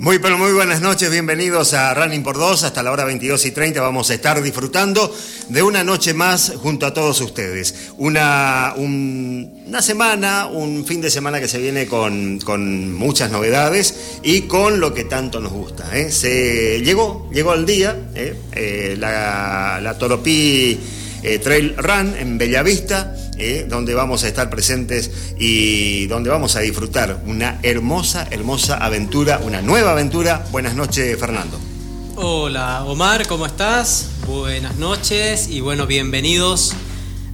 Muy, pero muy buenas noches, bienvenidos a Running por Dos. Hasta la hora 22 y 30 vamos a estar disfrutando de una noche más junto a todos ustedes. Una, una semana, un fin de semana que se viene con, con muchas novedades y con lo que tanto nos gusta. ¿eh? Se llegó, llegó el día, ¿eh? Eh, la, la Trail Run en Bellavista ¿eh? donde vamos a estar presentes y donde vamos a disfrutar una hermosa, hermosa aventura, una nueva aventura. Buenas noches, Fernando. Hola, Omar, ¿cómo estás? Buenas noches y bueno, bienvenidos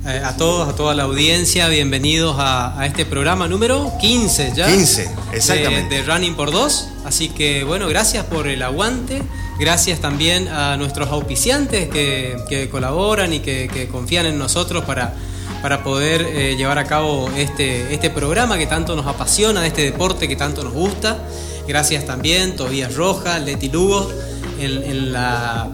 eh, a todos, a toda la audiencia, bienvenidos a, este programa número 15 ya. 15, exactamente. De, Running por Dos. Así que bueno, gracias por el aguante. Gracias también a nuestros auspiciantes que, colaboran y que confían en nosotros para para poder eh, llevar a cabo este, este programa que tanto nos apasiona, este deporte que tanto nos gusta. Gracias también Tobías Roja, Leti Lugo, en, la,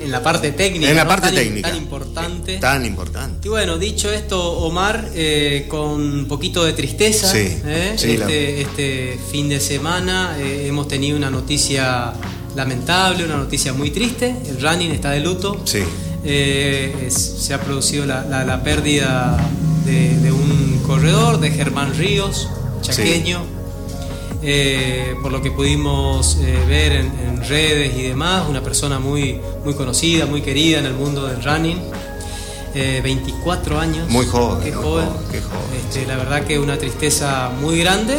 en la parte técnica. En la parte técnica. Tan importante. Tan importante. Y bueno, dicho esto, Omar, eh, con un poquito de tristeza, eh, este, este, fin de semana hemos tenido una noticia lamentable, una noticia muy triste. El running está de luto. Sí. Eh, se ha producido la, pérdida de, un corredor, de Germán Ríos, chaqueño. Eh, por lo que pudimos eh, ver en, redes y demás, una persona muy, muy conocida, muy querida en el mundo del running. 24 años. Muy joven. Qué joven. Este, la verdad que una tristeza muy grande.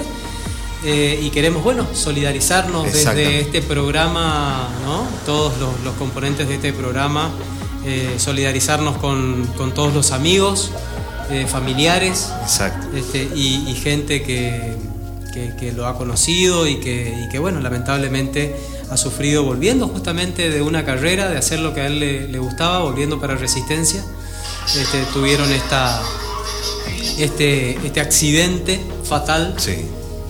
y queremos, bueno, solidarizarnos desde este programa, ¿no? Todos los componentes de este programa eh, solidarizarnos con, todos los amigos, eh, familiares este, y, gente que, lo ha conocido y que, bueno, lamentablemente ha sufrido volviendo justamente de una carrera, de hacer lo que a él le, gustaba, volviendo para Resistencia. Este, tuvieron esta, este, este accidente fatal.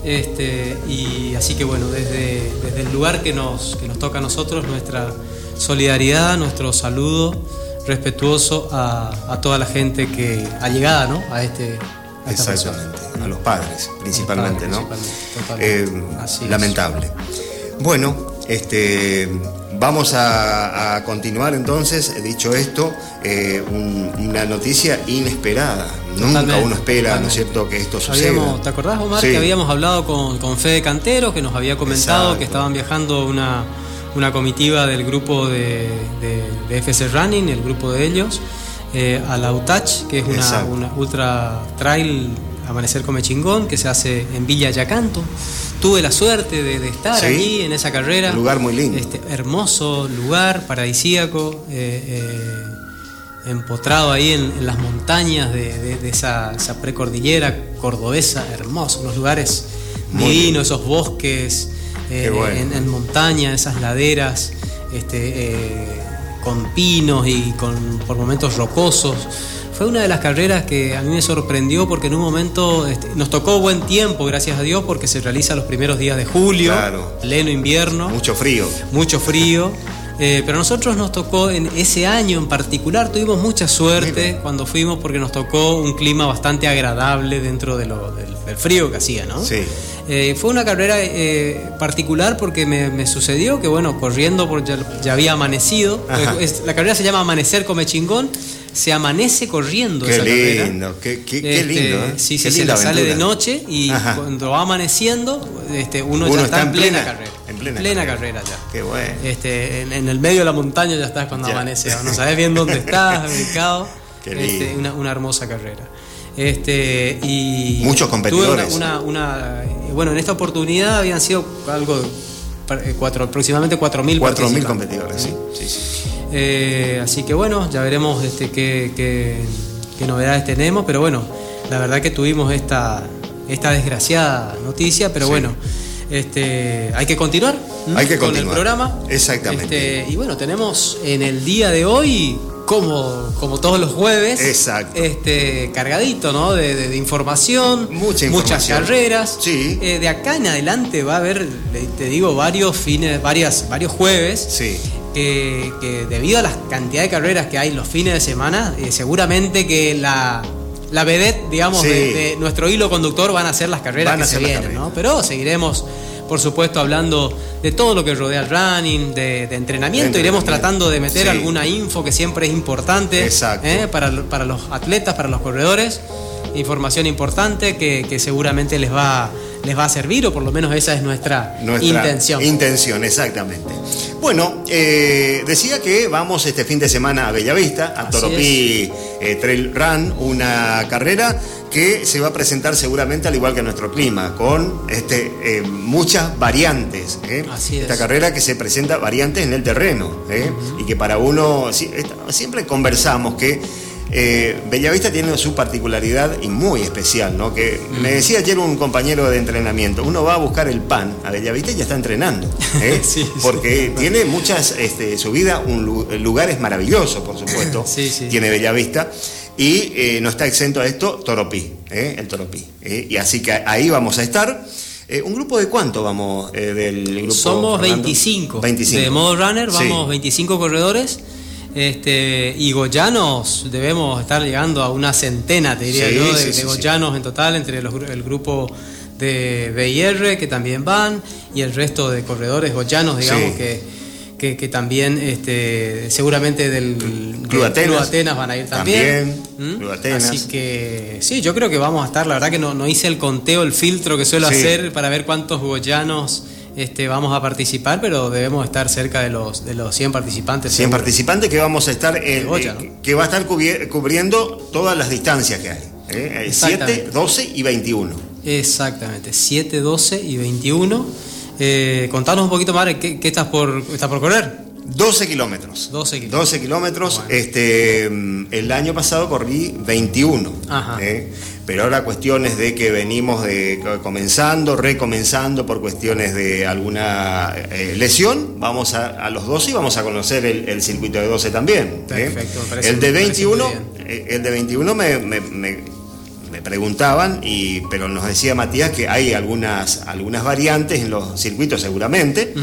Este, y así que bueno, desde, desde el lugar que nos, que nos toca a nosotros, nuestra solidaridad, nuestro saludo respetuoso a, toda la gente que ha llegado ¿no? a este Exactamente, a los padres principalmente, ¿no? Eh, lamentable. Bueno, este, vamos a, continuar entonces, dicho esto, eh, una noticia inesperada. Nunca uno espera, ¿no es cierto?, que esto suceda. ¿Te acordás, Omar, que habíamos hablado con, con Fede Cantero, que nos había comentado que estaban viajando una una comitiva del grupo de, de, FC Running, el grupo de ellos, eh, a la UTACH, que es una, ultra trail Amanecer Come Chingón, que se hace en Villa Yacanto. Tuve la suerte de, estar allí en esa carrera. Un lugar muy lindo. Este, hermoso lugar, paradisíaco, eh, eh, empotrado ahí en, las montañas de, esa, precordillera cordobesa, hermoso, unos lugares divinos, esos bosques eh, en, montaña, esas laderas, este, eh, con pinos y con por momentos rocosos. Fue una de las carreras que a mí me sorprendió porque en un momento este, nos tocó buen tiempo, gracias a Dios, porque se realiza los primeros días de julio, pleno invierno. Mucho frío. Mucho frío. Eh, pero a nosotros nos tocó en ese año en particular, tuvimos mucha suerte cuando fuimos porque nos tocó un clima bastante agradable dentro de lo, del, frío que hacía, ¿no? Sí. Eh, fue una carrera eh, particular porque me, sucedió que, bueno, corriendo porque ya, había amanecido. la carrera se llama Amanecer Come Chingón. Se amanece corriendo qué lindo, Qué, qué, este, lindo, ¿eh? Sí, sí, se sale de noche y cuando va amaneciendo, este, uno, ya está, en plena, carrera. En plena, carrera. ya. Qué bueno. Este, en, el medio de la montaña ya estás cuando amanece. No sabes bien dónde estás, ubicado. Este, una, una hermosa carrera. Este, y Muchos competidores. Una, una, bueno, en esta oportunidad habían sido algo, eh, cuatro, aproximadamente 4.000 4.000 competidores, sí. sí, sí. Eh, así que bueno, ya veremos este, qué, qué, novedades tenemos, pero bueno, la verdad que tuvimos esta, esta desgraciada noticia, pero bueno. Este, hay que continuar hay que con el programa. Exactamente. Este, y bueno, tenemos en el día de hoy como, como todos los jueves. Exacto. Este, cargadito, ¿no? De, información. Muchas carreras. Sí. Eh, de acá en adelante va a haber, te digo, varios fines, varias, varios jueves. Sí. que debido a la cantidad de carreras que hay los fines de semana, eh, seguramente que la, la vedette, digamos, de, nuestro hilo conductor van a ser las carreras que se vienen, ¿no? Pero seguiremos por supuesto hablando de todo lo que rodea el running, de, entrenamiento. Iremos tratando de meter alguna info que siempre es importante ¿eh? para, para, los atletas, para los corredores. Información importante que, que seguramente les va les va a servir, o por lo menos esa es nuestra, intención. Intención, exactamente. Bueno, eh, decía que vamos este fin de semana a Bellavista, a Toropí eh, Trail Run, una carrera que se va a presentar seguramente al igual que nuestro clima, con este, eh, muchas variantes. Esta carrera que se presenta variantes en el terreno y que para uno, siempre conversamos que eh, Bellavista tiene su particularidad y muy especial, ¿no? Que me decía ayer un compañero de entrenamiento, uno va a buscar el pan a Bellavista y ya está entrenando, ¿eh? porque tiene muchas, este, su vida, un, lugares maravillosos, por supuesto, tiene Bellavista. Y eh, no está exento a esto Toropí, el Toropí. y así que ahí vamos a estar. ¿Un grupo de cuánto vamos del grupo? Somos 25. 25. De modo runner, vamos 25 corredores. Este, y goyanos debemos estar llegando a una centena, te diría yo, de, goyanos en total, entre el grupo de BIR que también van y el resto de corredores goyanos, digamos, que, que, también este, seguramente del Club, Atenas, van a ir también. ¿Mm? Así que sí, yo creo que vamos a estar, la verdad que no, no hice el conteo, el filtro que suelo hacer para ver cuántos goyanos este, vamos a participar, pero debemos estar cerca de los, de los 100 participantes. 100 participantes que vamos a estar, eh, que va a estar cubriendo todas las distancias que hay. 7, eh, 12 y 21. Exactamente, 7, 12 y 21. Eh, contanos un poquito más, ¿qué, qué estás, por, estás por correr? 12 kilómetros. 12 kilómetros. 12 kilómetros. Este, el año pasado corrí 21. ¿eh? Pero ahora cuestiones de que venimos de comenzando, recomenzando por cuestiones de alguna eh, lesión, vamos a, los 12 y vamos a conocer el, circuito de 12 también. ¿eh? Perfecto, el de 21, el de 21 me me preguntaban, y, pero nos decía Matías que hay algunas, algunas variantes en los circuitos seguramente,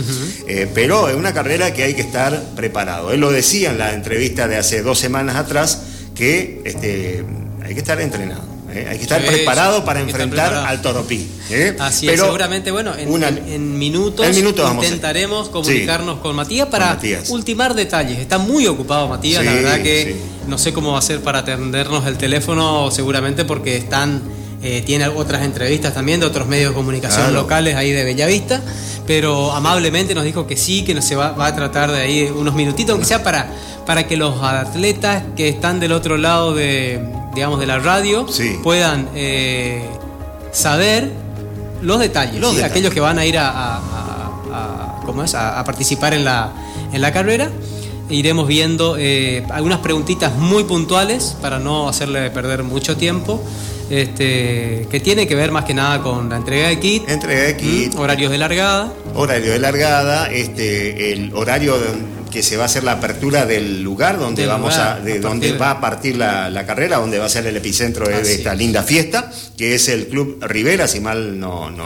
eh, pero es una carrera que hay que estar preparado. Él lo decía en la entrevista de hace dos semanas atrás, que este, hay que estar entrenado. ¿Eh? Hay que estar preparado para enfrentar al Toropí. ¿eh? Así es, seguramente, bueno, en, minutos, intentaremos comunicarnos con Matías para ultimar detalles. Está muy ocupado Matías, la verdad que no sé cómo va a ser para atendernos el teléfono, seguramente porque están eh, tiene otras entrevistas también de otros medios de comunicación locales ahí de Bellavista, pero amablemente nos dijo que sí, que se va, a tratar de ahí unos minutitos, aunque sea para, para que los atletas que están del otro lado de, digamos, de la radio puedan eh, saber los detalles, aquellos que van a ir a, ¿cómo es? a, participar en la, en la carrera iremos viendo eh, algunas preguntitas muy puntuales para no hacerle perder mucho tiempo. Este, que tiene que ver más que nada con la entrega de kit. Entrega de kit. horarios de largada. Horario de largada, este, el horario que se va a hacer la apertura del lugar donde vamos a, de donde va a partir la, carrera, donde va a ser el epicentro de, esta linda fiesta, que es el Club Rivera, si mal no, no,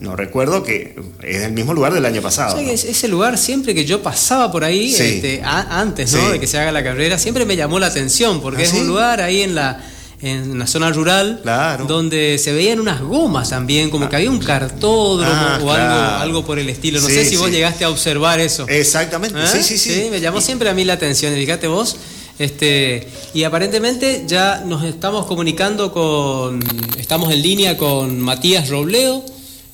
no recuerdo, que es el mismo lugar del año pasado. Ese lugar, siempre que yo pasaba por ahí, este, antes de que se haga la carrera, siempre me llamó la atención, porque ¿Ah, es un lugar ahí en la en una zona rural, donde se veían unas gomas también, como que había un cartódromo ah, o algo, algo por el estilo. No sé si vos llegaste a observar eso. Exactamente, ¿Eh? sí, sí, sí. Me llamó siempre a mí la atención, fíjate vos. Este, y aparentemente ya nos estamos comunicando con, estamos en línea con Matías Robleo,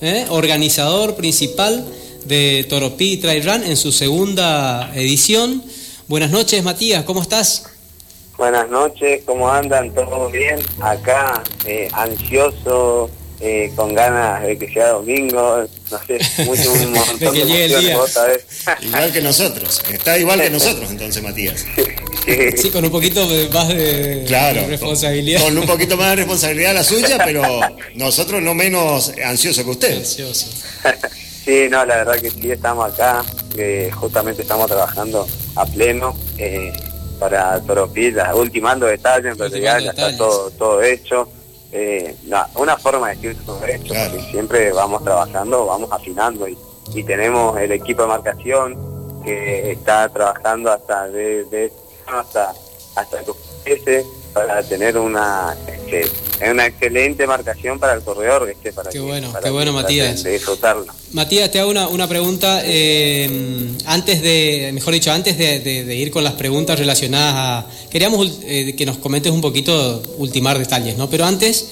¿eh? organizador principal de Toropí Trail Run en su segunda edición. Buenas noches Matías, ¿cómo estás? Buenas noches, ¿cómo andan? ¿Todo bien? Acá, eh, ansioso, eh, con ganas de que sea domingo, no sé, mucho, un montón de, que llegue el día. Igual que nosotros, está igual que nosotros entonces, Matías. Sí, con un poquito más de, responsabilidad. Con, un poquito más de responsabilidad la suya, pero nosotros no menos ansiosos que usted. Ansioso. Sí, no, la verdad que sí, estamos acá, justamente estamos trabajando a pleno. Eh, para Toropilla, ultimando detalles, pero ya, está todo, todo hecho. Eh, una forma de decir todo hecho, porque siempre vamos trabajando, vamos afinando y, tenemos el equipo de marcación que está trabajando hasta de, hasta hasta ese para tener una este, una excelente marcación para el corredor, este, para qué bueno, qué bueno, Matías. De disfrutarlo. Matías, te hago una, una pregunta. Eh, antes de, mejor dicho, antes de, ir con las preguntas relacionadas a. Queríamos eh, que nos comentes un poquito, ultimar detalles, ¿no? Pero antes,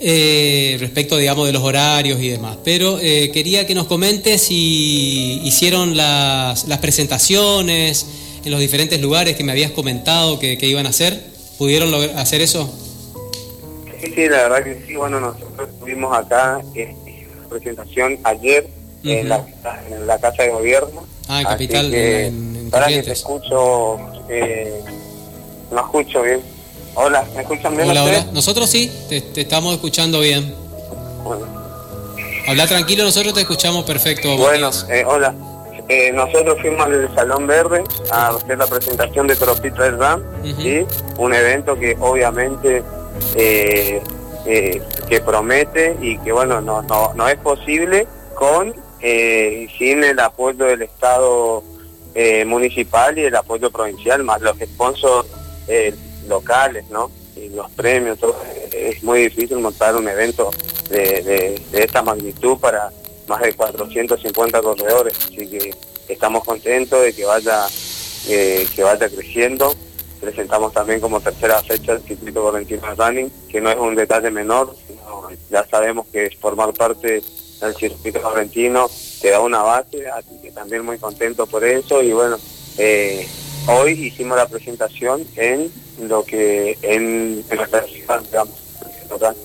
eh, respecto, digamos, de los horarios y demás. Pero quería que nos comentes si hicieron las, las presentaciones en los diferentes lugares que me habías comentado que, que iban a hacer. ¿Pudieron hacer eso? Sí, sí, la verdad que sí. Bueno, nosotros estuvimos acá en la presentación ayer en, la, en, la, Casa de Gobierno. Ah, en Capital, que, en, Para que te escucho, eh, no escucho bien. Hola, ¿me escuchan bien? Hola, hola. Nosotros sí, te, estamos escuchando bien. Bueno. Habla tranquilo, nosotros te escuchamos perfecto. Bueno, eh, hola. Eh, nosotros fuimos al Salón Verde a hacer la presentación de Tropito del RAM, un evento que obviamente eh, eh, que promete y que bueno no, no, no es posible con sin el apoyo del Estado municipal y el apoyo provincial, más los sponsors locales, ¿no? Y los premios, todo. es muy difícil montar un evento de esta magnitud para más de 450 corredores, así que estamos contentos de que vaya eh, que vaya creciendo. Presentamos también como tercera fecha el circuito correntino running, que no es un detalle menor, ya sabemos que formar parte del circuito correntino te da una base, así que también muy contento por eso y bueno, eh, hoy hicimos la presentación en lo que en, en la ciudad, digamos, local.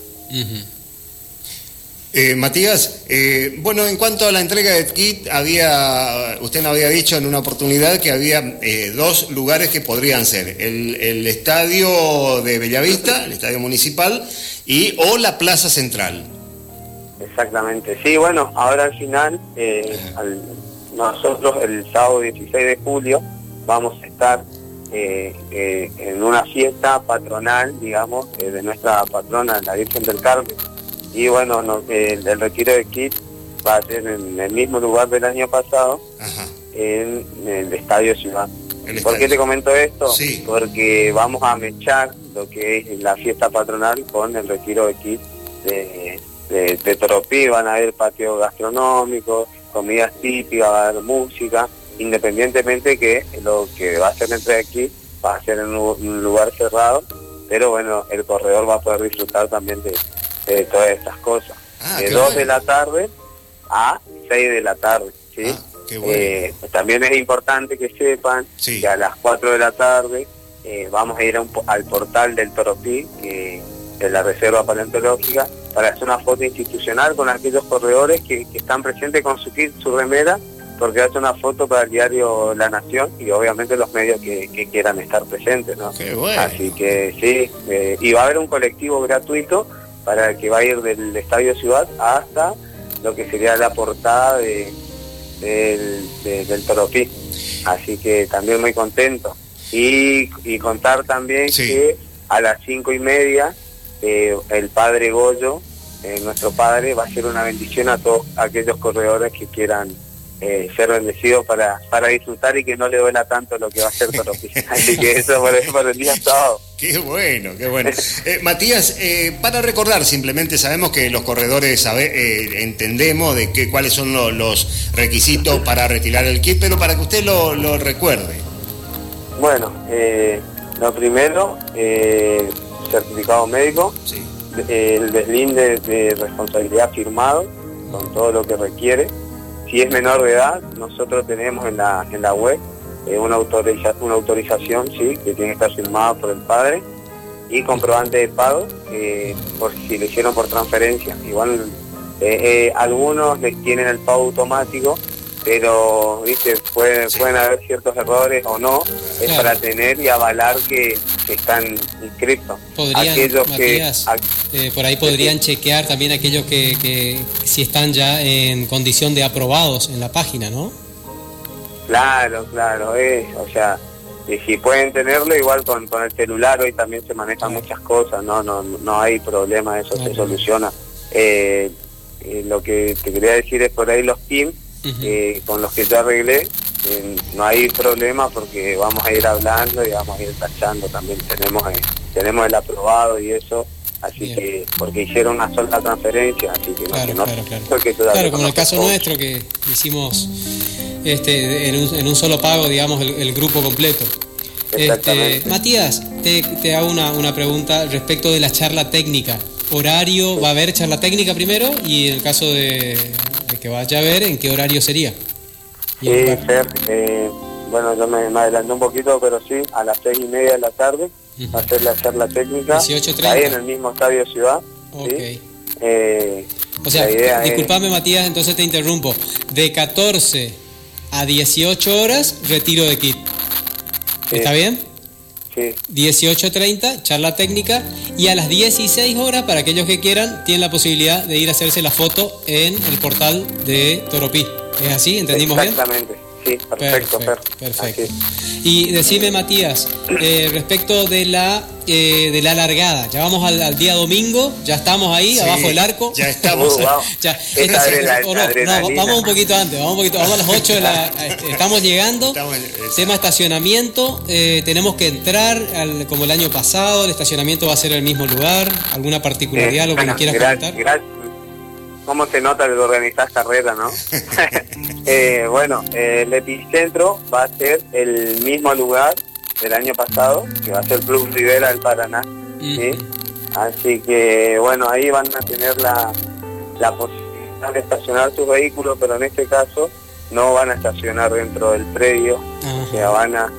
Eh, Matías, eh, bueno, en cuanto a la entrega de kit, había, usted nos había dicho en una oportunidad que había eh, dos lugares que podrían ser, el, estadio de Bellavista, el estadio municipal, y o la plaza central. Exactamente, sí, bueno, ahora al final, nosotros el sábado 16 de julio vamos a estar en una fiesta patronal, digamos, de nuestra patrona, la Virgen del Carmen y bueno, el, retiro de kit va a ser en el mismo lugar del año pasado, en el Estadio Ciudad. ¿Por qué te comento esto? Porque vamos a mechar lo que es la fiesta patronal con el retiro de kit de, de, Toropí, van a haber patio gastronómico, comidas típicas, va a haber música, independientemente que lo que va a ser entre aquí va a ser en un lugar cerrado, pero bueno, el corredor va a poder disfrutar también de, de todas estas cosas. Ah, de 2 de la tarde a 6 de la tarde. ¿sí? Ah, eh, también es importante que sepan que a las 4 de la tarde eh, vamos a ir al portal del Toropí, de la Reserva Paleontológica, para hacer una foto institucional con aquellos corredores que, están presentes con su kit, su remera, porque hace una foto para el diario La Nación y obviamente los medios que, quieran estar presentes. ¿no? Así que sí, eh, y va a haber un colectivo gratuito para que va a ir del Estadio Ciudad hasta lo que sería la portada de, del Toropí. Así que también muy contento. Y, contar también que a las cinco y media eh, el padre Goyo, eh, nuestro padre, va a hacer una bendición a todos aquellos corredores que quieran eh, ser bendecidos para, para disfrutar y que no le duela tanto lo que va a hacer Toropí. Así que eso por, por el día sábado. Qué bueno, qué bueno. Eh, Matías, eh, para recordar, simplemente sabemos que los corredores eh, entendemos de qué cuáles son los requisitos para retirar el kit, pero para que usted lo, recuerde. Bueno, lo primero, certificado médico, el deslinde de responsabilidad firmado, con todo lo que requiere. Si es menor de edad, nosotros tenemos en la, en la web eh, una, autoriza una autorización sí, que tiene que estar firmada por el padre y comprobante de pago eh, por si le hicieron por transferencia. Igual eh, algunos les tienen el pago automático, pero ¿viste? Pueden, pueden haber ciertos errores o no, es para tener y avalar que, están inscritos. aquellos que, por ahí podrían chequear también aquellos que, que si están ya en condición de aprobados en la página, ¿no? Claro, claro, es, o sea, y si pueden tenerlo igual con, con el celular hoy también se manejan muchas cosas, no no no hay problema, eso se soluciona. Eh, eh, lo que te quería decir es por ahí los teams eh, con los que yo arreglé, no hay problema porque vamos a ir hablando y vamos a ir tachando, también tenemos tenemos el aprobado y eso, así que, porque hicieron una sola transferencia, así que claro, no, claro, claro. claro como en el caso nuestro que hicimos este, en, un, en un solo pago, digamos, el, grupo completo. Este, Matías, te, te hago una, una pregunta respecto de la charla técnica. ¿Horario? ¿Va a haber charla técnica primero? Y en el caso de, que vaya a ver, ¿en qué horario sería? Sí, Fer, eh, bueno, yo me, adelanté un poquito, pero sí, a las seis y media de la tarde va a ser la charla técnica. Ahí en el mismo estadio Ciudad. Ok. Eh, o sea, disculpame Matías, entonces te interrumpo. De 14 a 18 horas, retiro de kit. ¿Está bien? Sí. 18.30, charla técnica. Y a las 16 horas, para aquellos que quieran, tienen la posibilidad de ir a hacerse la foto en el portal de Toropí. ¿Es así? ¿Entendimos bien? Exactamente. Sí, perfecto, perfecto. Y decime, Matías, eh, respecto de la eh, de la largada, ya vamos al, día domingo, ya estamos ahí, abajo del arco. Ya estamos. Uh, ya, no, vamos un poquito antes, vamos un poquito, vamos a las 8 de la. Estamos llegando. tema estacionamiento, eh, tenemos que entrar al, como el año pasado, el estacionamiento va a ser el mismo lugar, alguna particularidad, lo que nos quieras comentar cómo se nota que organizás carrera, ¿no? eh, bueno, el epicentro va a ser el mismo lugar del año pasado, que va a ser Club Rivera del Paraná. ¿sí? Así que, bueno, ahí van a tener la, la posibilidad de estacionar sus vehículos, pero en este caso no van a estacionar dentro del predio, o sea, van a,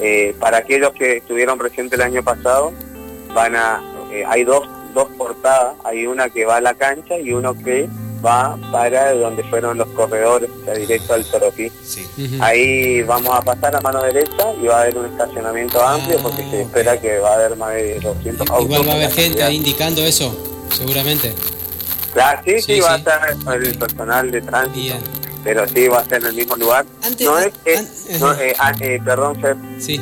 eh, para aquellos que estuvieron presentes el año pasado, van a, eh, hay dos dos portadas, hay una que va a la cancha y uno que va para donde fueron los corredores, o sea, directo al Toropí. Ahí vamos a pasar a mano derecha y va a haber un estacionamiento ah, amplio porque se espera que va a haber más de 200 autos. Igual va a haber gente ahí indicando eso, seguramente. Claro, sí, sí, va a estar el personal de tránsito. Pero sí, va a ser en el mismo lugar. no es, no, eh, ah, eh, perdón,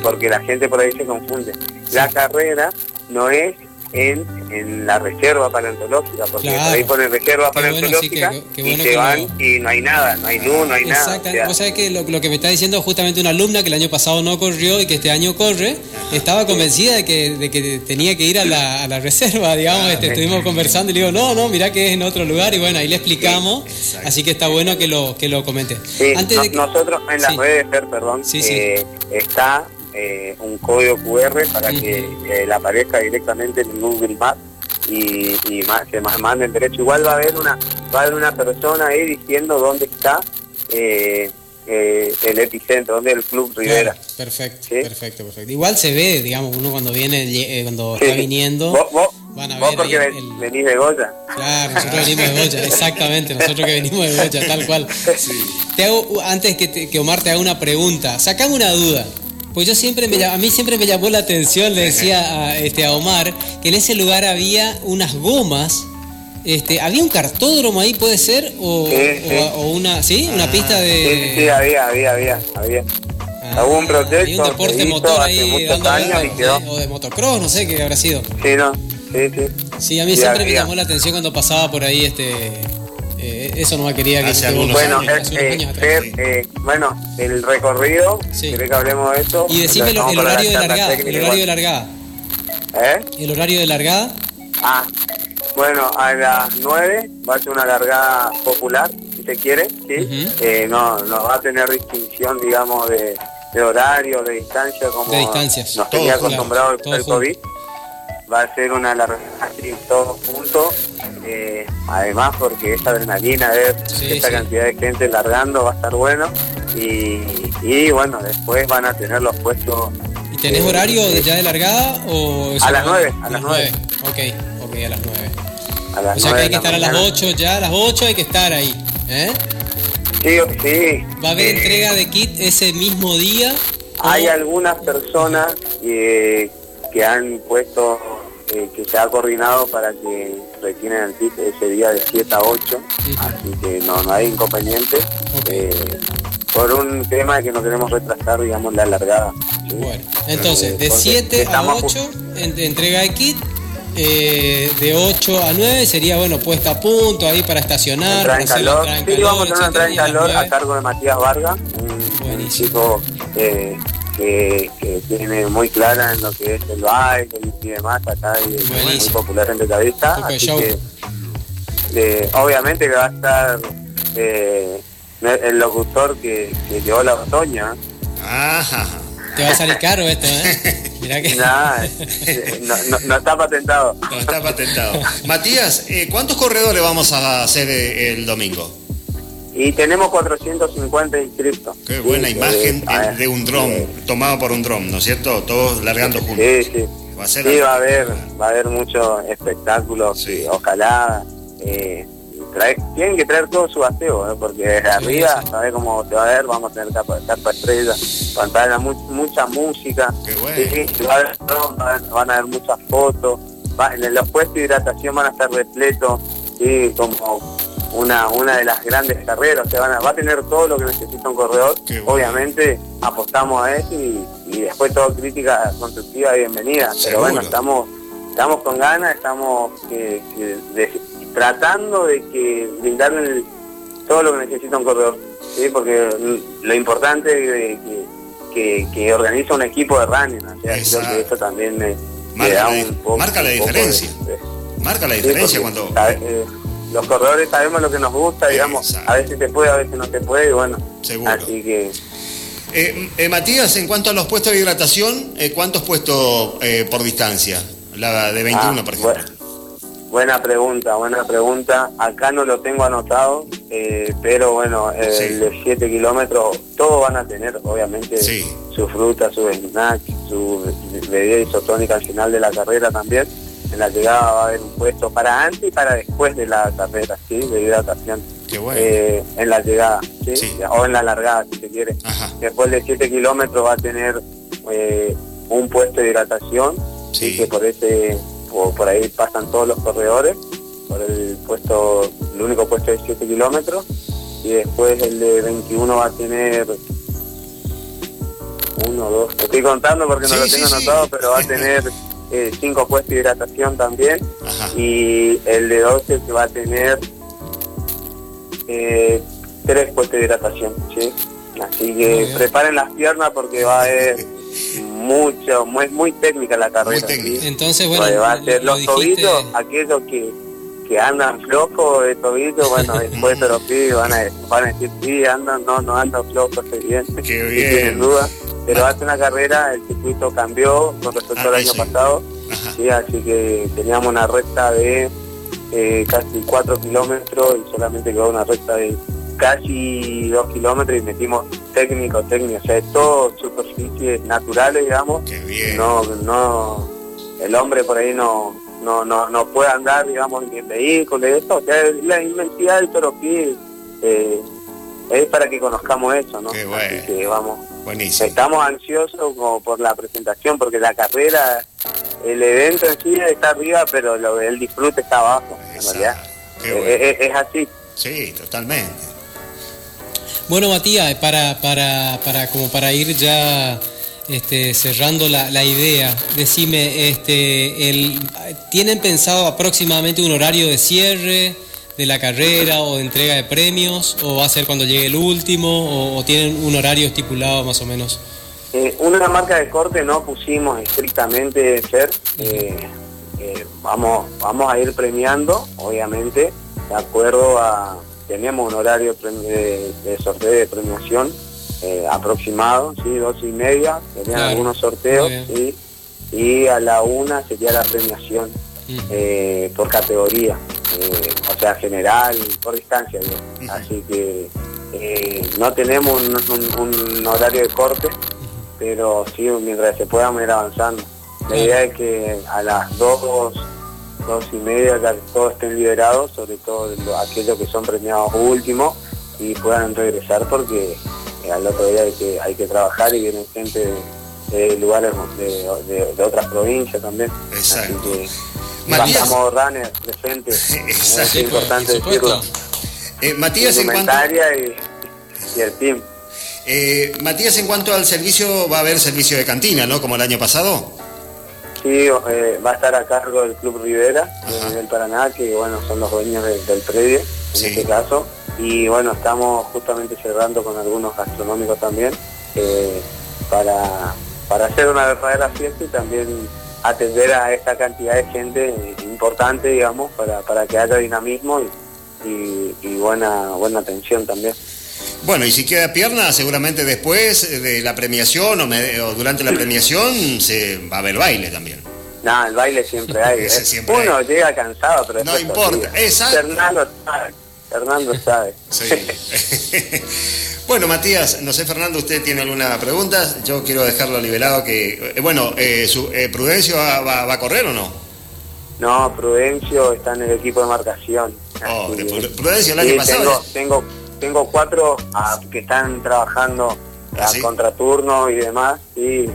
porque la gente por ahí se confunde. La carrera no es en, en la reserva paleontológica, porque por ahí ponen reserva paleontológica y se van y no hay nada, no hay luz, no hay nada. O sea, que lo, que me está diciendo justamente una alumna que el año pasado no corrió y que este año corre, estaba convencida de que, de que tenía que ir a la, a la reserva, digamos, este, estuvimos conversando y le digo, no, no, mira que es en otro lugar y bueno, ahí le explicamos, así que está bueno que lo, que lo comente. Antes de Nosotros en las redes, perdón, eh, está eh, un código QR para que eh, le aparezca directamente en Google Maps y, y más, se manden derecho. Igual va a haber una va a haber una persona ahí diciendo dónde está eh, el epicentro, dónde el Club Rivera. perfecto, perfecto, perfecto. Igual se ve, digamos, uno cuando viene, cuando está viniendo... ¿Vos, van a ver porque venís de Goya. Claro, nosotros venimos de Goya, exactamente, nosotros que venimos de Goya, tal cual. Te hago, antes que, que Omar te haga una pregunta, sacame una duda. Pues yo siempre me, a mí siempre me llamó la atención, le decía a, este, a Omar, que en ese lugar había unas gomas. Este, ¿Había un cartódromo ahí, puede ser? ¿O, una, ¿sí? ¿Una pista de...? Sí, sí, había, había, había. había. Ah, un proyecto un deporte motor ahí dando años y quedó. o de motocross, no sé qué habrá sido. Sí, no, sí, sí. Sí, a mí siempre me llamó la atención cuando pasaba por ahí este eh, eso no quería que se bueno, eh, eh, bueno, el recorrido, sí. que hablemos de eso. Y decime el, horario de largada, el horario de largada. ¿Eh? ¿El horario de largada? Ah, bueno, a las 9 va a ser una largada popular, si se quiere, ¿sí? no, no va a tener distinción, digamos, de, de horario, de distancia, como de distancias. nos tenía acostumbrado el, COVID va a ser una larga todos juntos eh, además porque esa adrenalina ver esta cantidad de gente largando va a estar bueno y, bueno después van a tener los puestos ¿y tenés eh, horario de, ya de largada o a las 9 a las 9 ok ok a las 9 o sea que hay que estar a las 8 ya a las 8 hay que estar ahí ¿eh? sí sí. Va a haber eh, entrega de kit ese mismo día hay algunas personas que han puesto eh, que se ha coordinado para que retienen el kit ese día de 7 a 8, así que no, no hay inconveniente. Eh, por un tema de que no queremos retrasar, digamos, la largada. Bueno, entonces, de 7 a 8, entrega de kit, eh, de 8 a 9 sería, bueno, puesta a punto ahí para estacionar. Para en calor. sí, vamos a tener una entrada en calor a cargo de Matías Vargas, un, chico que, tiene muy clara en lo que es el baile y demás acá y es muy popular en Bellavista. Así que eh, obviamente que va a estar eh, el locutor que, que llevó la otoña. Te va a salir caro esto, ¿eh? Mirá que... no, no, está patentado. No está patentado. Matías, eh, ¿cuántos corredores vamos a hacer el domingo? Y tenemos 450 inscritos. Qué buena imagen de, un dron, tomado por un dron, ¿no es cierto? Todos largando juntos. Sí, sí. Va a, sí, va a haber, va a haber mucho espectáculo, sí. ojalá. Eh, tienen que traer todo su aseo, ¿eh? porque desde arriba, sabes cómo se va a ver, vamos a tener capa, capa estrella, pantalla, mucha música, Qué bueno. van a haber muchas fotos, en los puestos de hidratación van a estar repletos, sí, como una, una de las grandes carreras, o van a, va a tener todo lo que necesita un corredor. Obviamente apostamos a eso y, después todo crítica constructiva y bienvenida. Pero bueno, estamos, estamos con ganas, estamos tratando de que brindarle todo lo que necesita un corredor, ¿sí? porque lo importante es que, que, organiza un equipo de running, o sea, creo que eso también me, marca, un poco, marca la diferencia. marca la diferencia cuando los corredores sabemos lo que nos gusta, digamos, a veces te puede, a veces no te puede, y bueno, Seguro. así que... Eh, eh, Matías, en cuanto a los puestos de hidratación, eh, ¿cuántos puestos por distancia? La de 21, ah, por ejemplo. buena pregunta, buena pregunta. Acá no lo tengo anotado, pero bueno, el de 7 kilómetros, todos van a tener, obviamente, su fruta, su snack, su bebida isotónica al final de la carrera también en la llegada va a haber un puesto para antes y para después de la carrera, ¿sí? De hidratación. Eh, en la llegada, ¿sí? O en la largada, si se quiere. Después de 7 kilómetros va a tener eh, un puesto de hidratación, sí. que por ese por, ahí pasan todos los corredores, por el puesto, el único puesto de 7 kilómetros. Y después el de 21 va a tener uno, dos, estoy contando porque no lo tengo anotado, pero va a tener eh, cinco puestos de hidratación también. Y el de 12 se va a tener eh, tres puestos de hidratación, ¿sí? Así que preparen las piernas porque va a haber mucho, muy, muy técnica la carrera. Entonces, bueno, va a ser los tobillos, aquellos que, que andan flojos de tobillos, bueno, después de los pibes van a, van a decir, sí, andan, no, no andan flojos, estoy bien, Qué bien. tienen duda pero hace una carrera el circuito cambió con respecto al ah, año pasado, así que teníamos una recta de eh, casi 4 kilómetros y solamente quedó una recta de casi 2 kilómetros y metimos técnico, técnico, o sea, es todo superficies naturales, digamos. No, no, el hombre por ahí no, no, no, no puede andar, digamos, en vehículos, esto, o sea, la inmensidad del Toropí eh, es para que conozcamos eso, ¿no? Así que vamos Estamos ansiosos como por la presentación, porque la carrera, el evento en sí está arriba, pero lo, el disfrute está abajo, en realidad. Es, así. Sí, totalmente. Bueno, Matías, para, para, para, como para ir ya este, cerrando la, la, idea, decime, este, el, ¿tienen pensado aproximadamente un horario de cierre? De la carrera o de entrega de premios o va a ser cuando llegue el último o, tienen un horario estipulado más o menos? Eh, una marca de corte no pusimos estrictamente ser, eh, eh, vamos, vamos a ir premiando, obviamente, de acuerdo a, tenemos un horario de, sorteo de premiación aproximado, ¿sí? dos y media, tenían algunos sorteos, y a la una sería la premiación por categoría. Eh, o sea, general, por distancia. Así que eh, no tenemos un, horario de corte, pero sí, mientras se pueda ir avanzando. La idea es que a las dos, dos y media ya todos estén liberados, sobre todo aquellos que son premiados últimos, y puedan regresar porque eh, al otro día hay que, hay que trabajar y vienen gente de, lugares de, otras provincias también. Exacto. Matías. runner presente. Es importante decirlo. Eh, Matías, en cuanto... y, el team. Eh, Matías, en cuanto al servicio, va a haber servicio de cantina, ¿no? Como el año pasado. Sí, eh, va a estar a cargo del Club Rivera, del Paraná, que bueno, son los dueños del predio, en este caso. Y bueno, estamos justamente cerrando con algunos gastronómicos también. para, para hacer una verdadera fiesta y también atender a esta cantidad de gente importante, digamos, para, para que haya dinamismo y, y, buena, buena atención también. Bueno, y si queda pierna, seguramente después de la premiación o, durante la premiación se va a haber baile también. No, el baile siempre hay. ¿eh? Uno llega cansado, pero no importa. Fernando sabe. Sí. bueno, Matías, no sé, Fernando, ¿usted tiene alguna pregunta? Yo quiero dejarlo liberado que... Eh, bueno, eh, su, ¿Prudencio va, a correr o no? No, Prudencio está en el equipo de marcación. Oh, Prudencio el año pasado... Tengo, tengo, tengo cuatro ah, que están trabajando ¿Ah, a contraturno y demás, y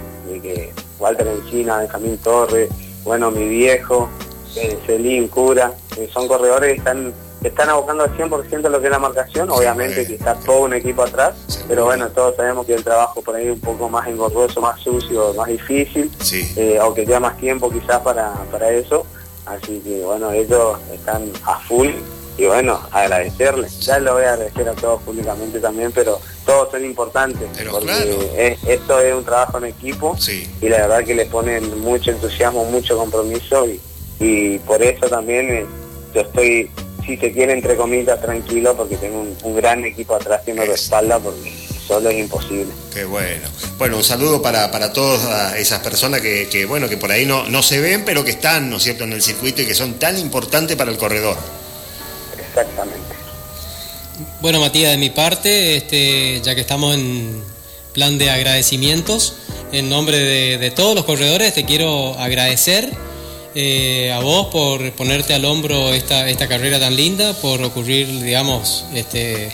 que Walter Encina, Benjamín Torres, bueno, mi viejo, eh, Celín Cura, son corredores que están, están abocando al 100% lo que es la marcación, obviamente que está todo un equipo atrás, pero bueno, todos sabemos que el trabajo por ahí es un poco más engorroso, más sucio, más difícil, eh, o que lleva más tiempo quizás para, para eso, así que bueno, ellos están a full y bueno, agradecerle. Ya lo voy a agradecer a todos públicamente también, pero todos son importantes. porque esto es un trabajo en equipo y la verdad que le ponen mucho entusiasmo, mucho compromiso y, y por eso también eh, yo estoy, si se quiere, entre comillas, tranquilo porque tengo un, gran equipo atrás que me respalda porque solo es imposible. Qué bueno. Bueno, un saludo para, para todas esas personas que, que, bueno, que por ahí no, no se ven, pero que están, ¿no es cierto?, en el circuito y que son tan importantes para el corredor. Exactamente. Bueno, Matías, de mi parte, este, ya que estamos en plan de agradecimientos, en nombre de, todos los corredores, te quiero agradecer eh, a vos por ponerte al hombro esta, esta carrera tan linda, por ocurrir, digamos, este,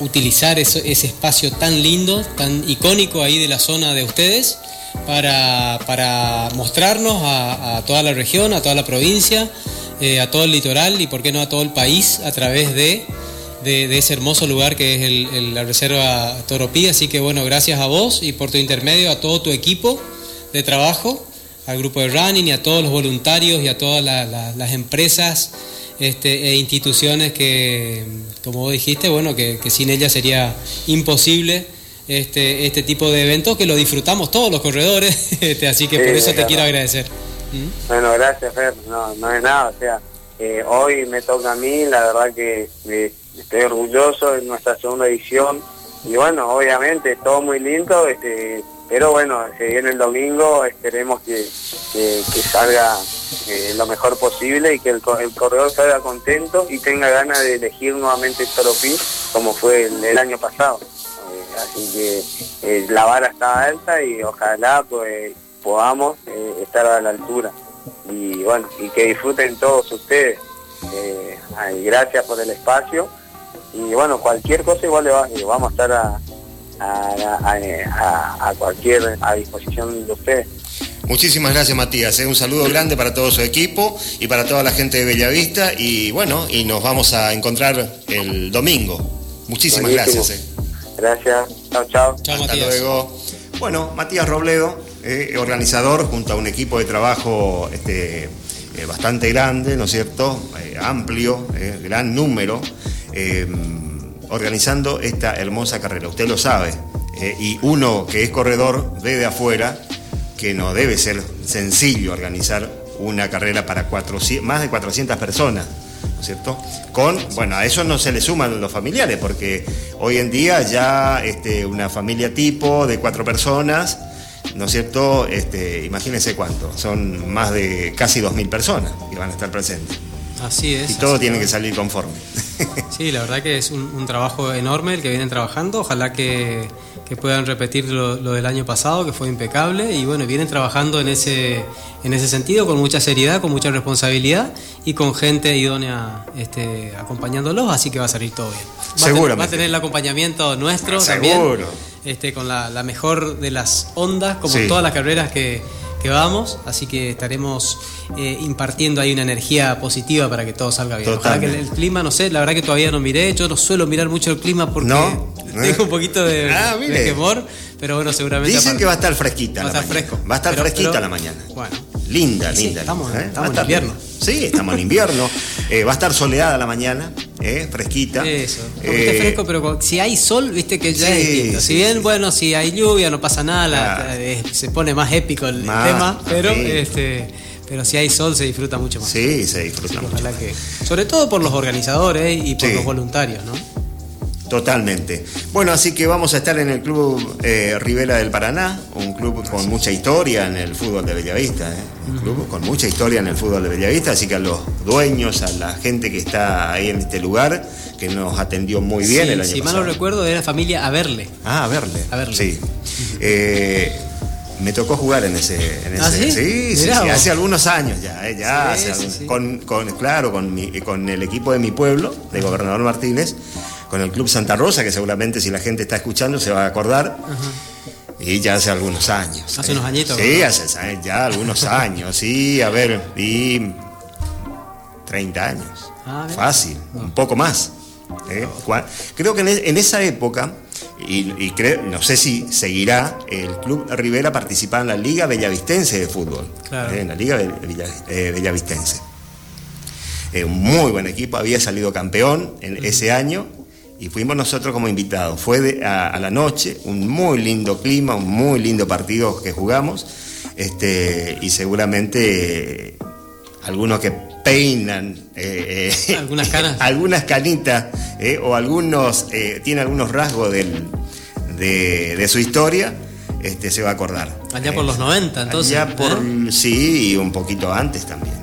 utilizar ese espacio tan lindo, tan icónico ahí de la zona de ustedes, para, mostrarnos a toda la región, a toda la provincia, eh, a todo el litoral y por qué no a todo el país a través de, de, ese hermoso lugar que es la Reserva Toropí. Así que bueno, gracias a vos y por tu intermedio a todo tu equipo de trabajo, al grupo de Running y a todos los voluntarios y a todas las empresas este, e instituciones que, como vos dijiste, bueno, que, sin ellas sería imposible. Este, este tipo de eventos que lo disfrutamos todos los corredores, este, así que por eso te quiero agradecer. Bueno, gracias, Fer. No, no es nada. O sea, eh, hoy me toca a mí, la verdad que estoy orgulloso de nuestra segunda edición. Y bueno, obviamente, todo muy lindo, este, pero bueno, se viene el domingo, esperemos que, salga eh, lo mejor posible y que el, corredor salga contento y tenga ganas de elegir nuevamente Toropí como fue el, año pasado. Eh, así que la vara está alta y ojalá pues podamos eh, estar a la altura. Y bueno, y que disfruten todos ustedes. Eh, gracias por el espacio. Y bueno, cualquier cosa igual le va, eh, vamos a estar a, a, cualquier a disposición de ustedes. Muchísimas gracias Matías, un saludo grande para todo su equipo y para toda la gente de Bellavista y bueno, y nos vamos a encontrar el domingo. Muchísimas gracias. Gracias, chao, chao. Hasta luego. Bueno, Matías Robledo, eh, organizador junto a un equipo de trabajo este, eh, bastante grande, ¿no es cierto? Eh, amplio, gran número, organizando esta hermosa carrera. Usted lo sabe. y uno que es corredor ve de afuera que no debe ser sencillo organizar una carrera para más de 400 personas. ¿no es cierto? Con, bueno, a eso no se le suman los familiares, porque hoy en día ya este, una familia tipo de cuatro personas ¿no es cierto? Este, imagínense cuánto, son más de casi 2.000 personas que van a estar presentes. Así es. Y todo tiene que salir conforme. Sí, la verdad que es un, trabajo enorme el que vienen trabajando. Ojalá que, puedan repetir lo, del año pasado, que fue impecable. Y bueno, vienen trabajando en ese, en ese sentido con mucha seriedad, con mucha responsabilidad y con gente idónea este, acompañándolos. Así que va a salir todo bien. Seguro. Va a tener el acompañamiento nuestro Seguro. Este, con la, mejor de las ondas, como todas las carreras que, vamos, así que estaremos eh, impartiendo ahí una energía positiva para que todo salga bien. Ojalá que el, clima, no sé, la verdad que todavía no miré, yo no suelo mirar mucho el clima porque tengo un poquito de, ah, temor, pero bueno, seguramente... Dicen que va a estar fresquita. Va a estar fresco. Va a estar fresquita la mañana. Bueno. Linda, linda. Estamos, ¿eh? estamos en invierno. Sí, estamos en invierno. Eh, va a estar soleada la mañana, eh, fresquita. Eso, un poquito fresco, pero si hay sol, viste que ya es distinto. Si bien, bueno, si hay lluvia, no pasa nada, se pone más épico el tema, pero este pero si hay sol se disfruta mucho más. Sí, se disfruta mucho. Que, sobre todo por los organizadores y por los voluntarios, ¿no? Totalmente. Bueno, así que vamos a estar en el Club eh, Rivera del Paraná, un club con mucha historia en el fútbol de Bellavista, ¿eh? un club con mucha historia en el fútbol de Bellavista, así que a los dueños, a la gente que está ahí en este lugar, que nos atendió muy bien el año si pasado. Si mal no recuerdo, era familia Averle. Ah, Averle. Averle. Sí. Eh, me tocó jugar en ese. En ¿Ah, sí? sí, sí, hace algunos años ya, ¿eh? ya hace con, claro, con, mi, con el equipo de mi pueblo, de Gobernador Martínez, con el Club Santa Rosa, que seguramente si la gente está escuchando se va a acordar. Y ya hace algunos años. Hace unos añitos. Sí, hace ya algunos años, sí, a ver, y 30 años. Ah, Fácil, un poco más. ¿eh? Creo que en esa época y, creo, no sé si seguirá, el Club Rivera participar en la Liga Bellavistense de Fútbol. Claro. En la Liga eh, Bellavistense. Eh, un muy buen equipo, había salido campeón en ese año y fuimos nosotros como invitados. Fue a, la noche, un muy lindo clima, un muy lindo partido que jugamos este, y seguramente algunos que peinan eh, algunas canas. algunas canitas eh, o algunos eh, tiene algunos rasgos del, de, su historia este se va a acordar. Allá por los 90 entonces allá por sí y un poquito antes también.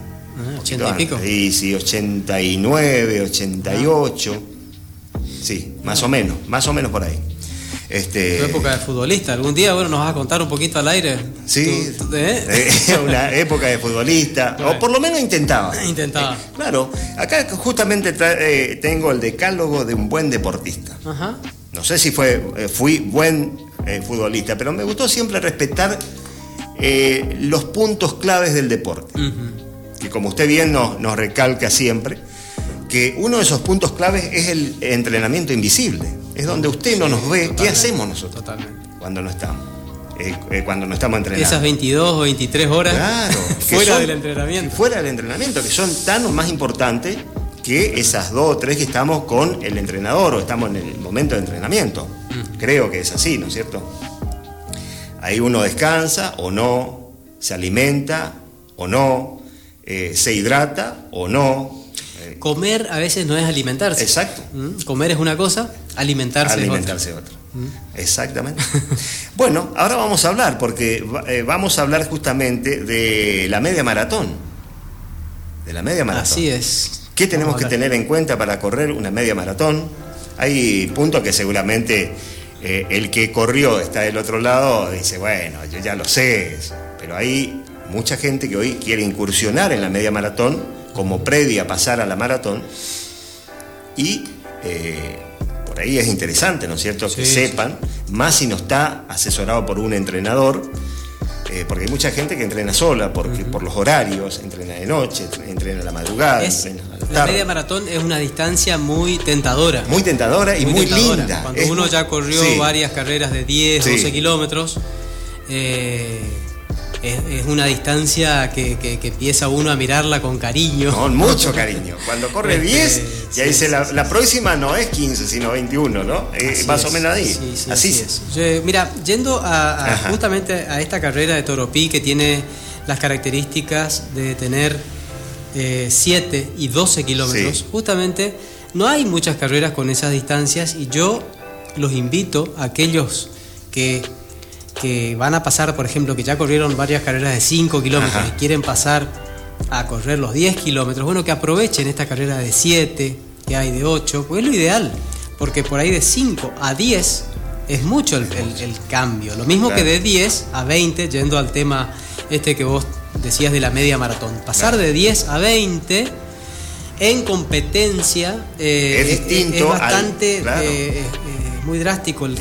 80 ah, y pico. sí sí 89 88 sí más o menos más o menos por ahí este... Tu época de futbolista. Algún día, bueno, nos vas a contar un poquito al aire. Sí, ¿eh? una época de futbolista, o por lo menos intentaba. Intentaba. Eh, claro, acá justamente eh, tengo el decálogo de un buen deportista. Ajá. No sé si fue, fui buen futbolista, pero me gustó siempre respetar los puntos claves del deporte. Que como usted bien nos, nos recalca siempre, que uno de esos puntos claves es el entrenamiento invisible. Es donde usted no nos ve. ¿Qué hacemos nosotros? Totalmente. Cuando no estamos. Eh, eh, cuando no estamos entrenando. Esas 22 o 23 horas claro, fuera del entrenamiento. Fuera del entrenamiento, que son tan o más importantes que esas dos o tres que estamos con el entrenador o estamos en el momento de entrenamiento. Mm. Creo que es así, ¿no es cierto? Ahí uno descansa o no, se alimenta o no, eh, se hidrata o no, Comer a veces no es alimentarse. Exacto. ¿Mm? Comer es una cosa, alimentarse, alimentarse es otra. ¿Mm? Exactamente. bueno, ahora vamos a hablar, porque eh, vamos a hablar justamente de la media maratón. De la media maratón. Así es. ¿Qué tenemos que tener en cuenta para correr una media maratón? Hay puntos que seguramente eh, el que corrió está del otro lado, dice, bueno, yo ya lo sé, pero hay mucha gente que hoy quiere incursionar en la media maratón como previa a pasar a la maratón. Y eh, por ahí es interesante, ¿no es cierto?, que sepan, más si no está asesorado por un entrenador, eh, porque hay mucha gente que entrena sola, porque, por los horarios, entrena de noche, entrena a la madrugada. la media maratón es una distancia muy tentadora. Muy tentadora y muy, linda. Cuando uno ya corrió varias carreras de 10, 12 kilómetros, eh, es, una distancia que, empieza uno a mirarla con cariño. Con mucho cariño. Cuando corre 10, este, ya dice, la, próxima no es 15, sino 21, ¿no? Eh, más o menos ahí. así, es. mira, yendo a, justamente a esta carrera de Toropí que tiene las características de tener 7 eh, y 12 kilómetros, justamente no hay muchas carreras con esas distancias y yo los invito a aquellos que que van a pasar, por ejemplo, que ya corrieron varias carreras de 5 kilómetros y quieren pasar a correr los 10 kilómetros, bueno, que aprovechen esta carrera de 7, que hay de 8, pues es lo ideal, porque por ahí de 5 a 10 es mucho el, cambio. Lo mismo que de 10 a 20, yendo al tema este que vos decías de la media maratón. Pasar de 10 a 20 en competencia eh, es, distinto bastante eh, muy drástico el,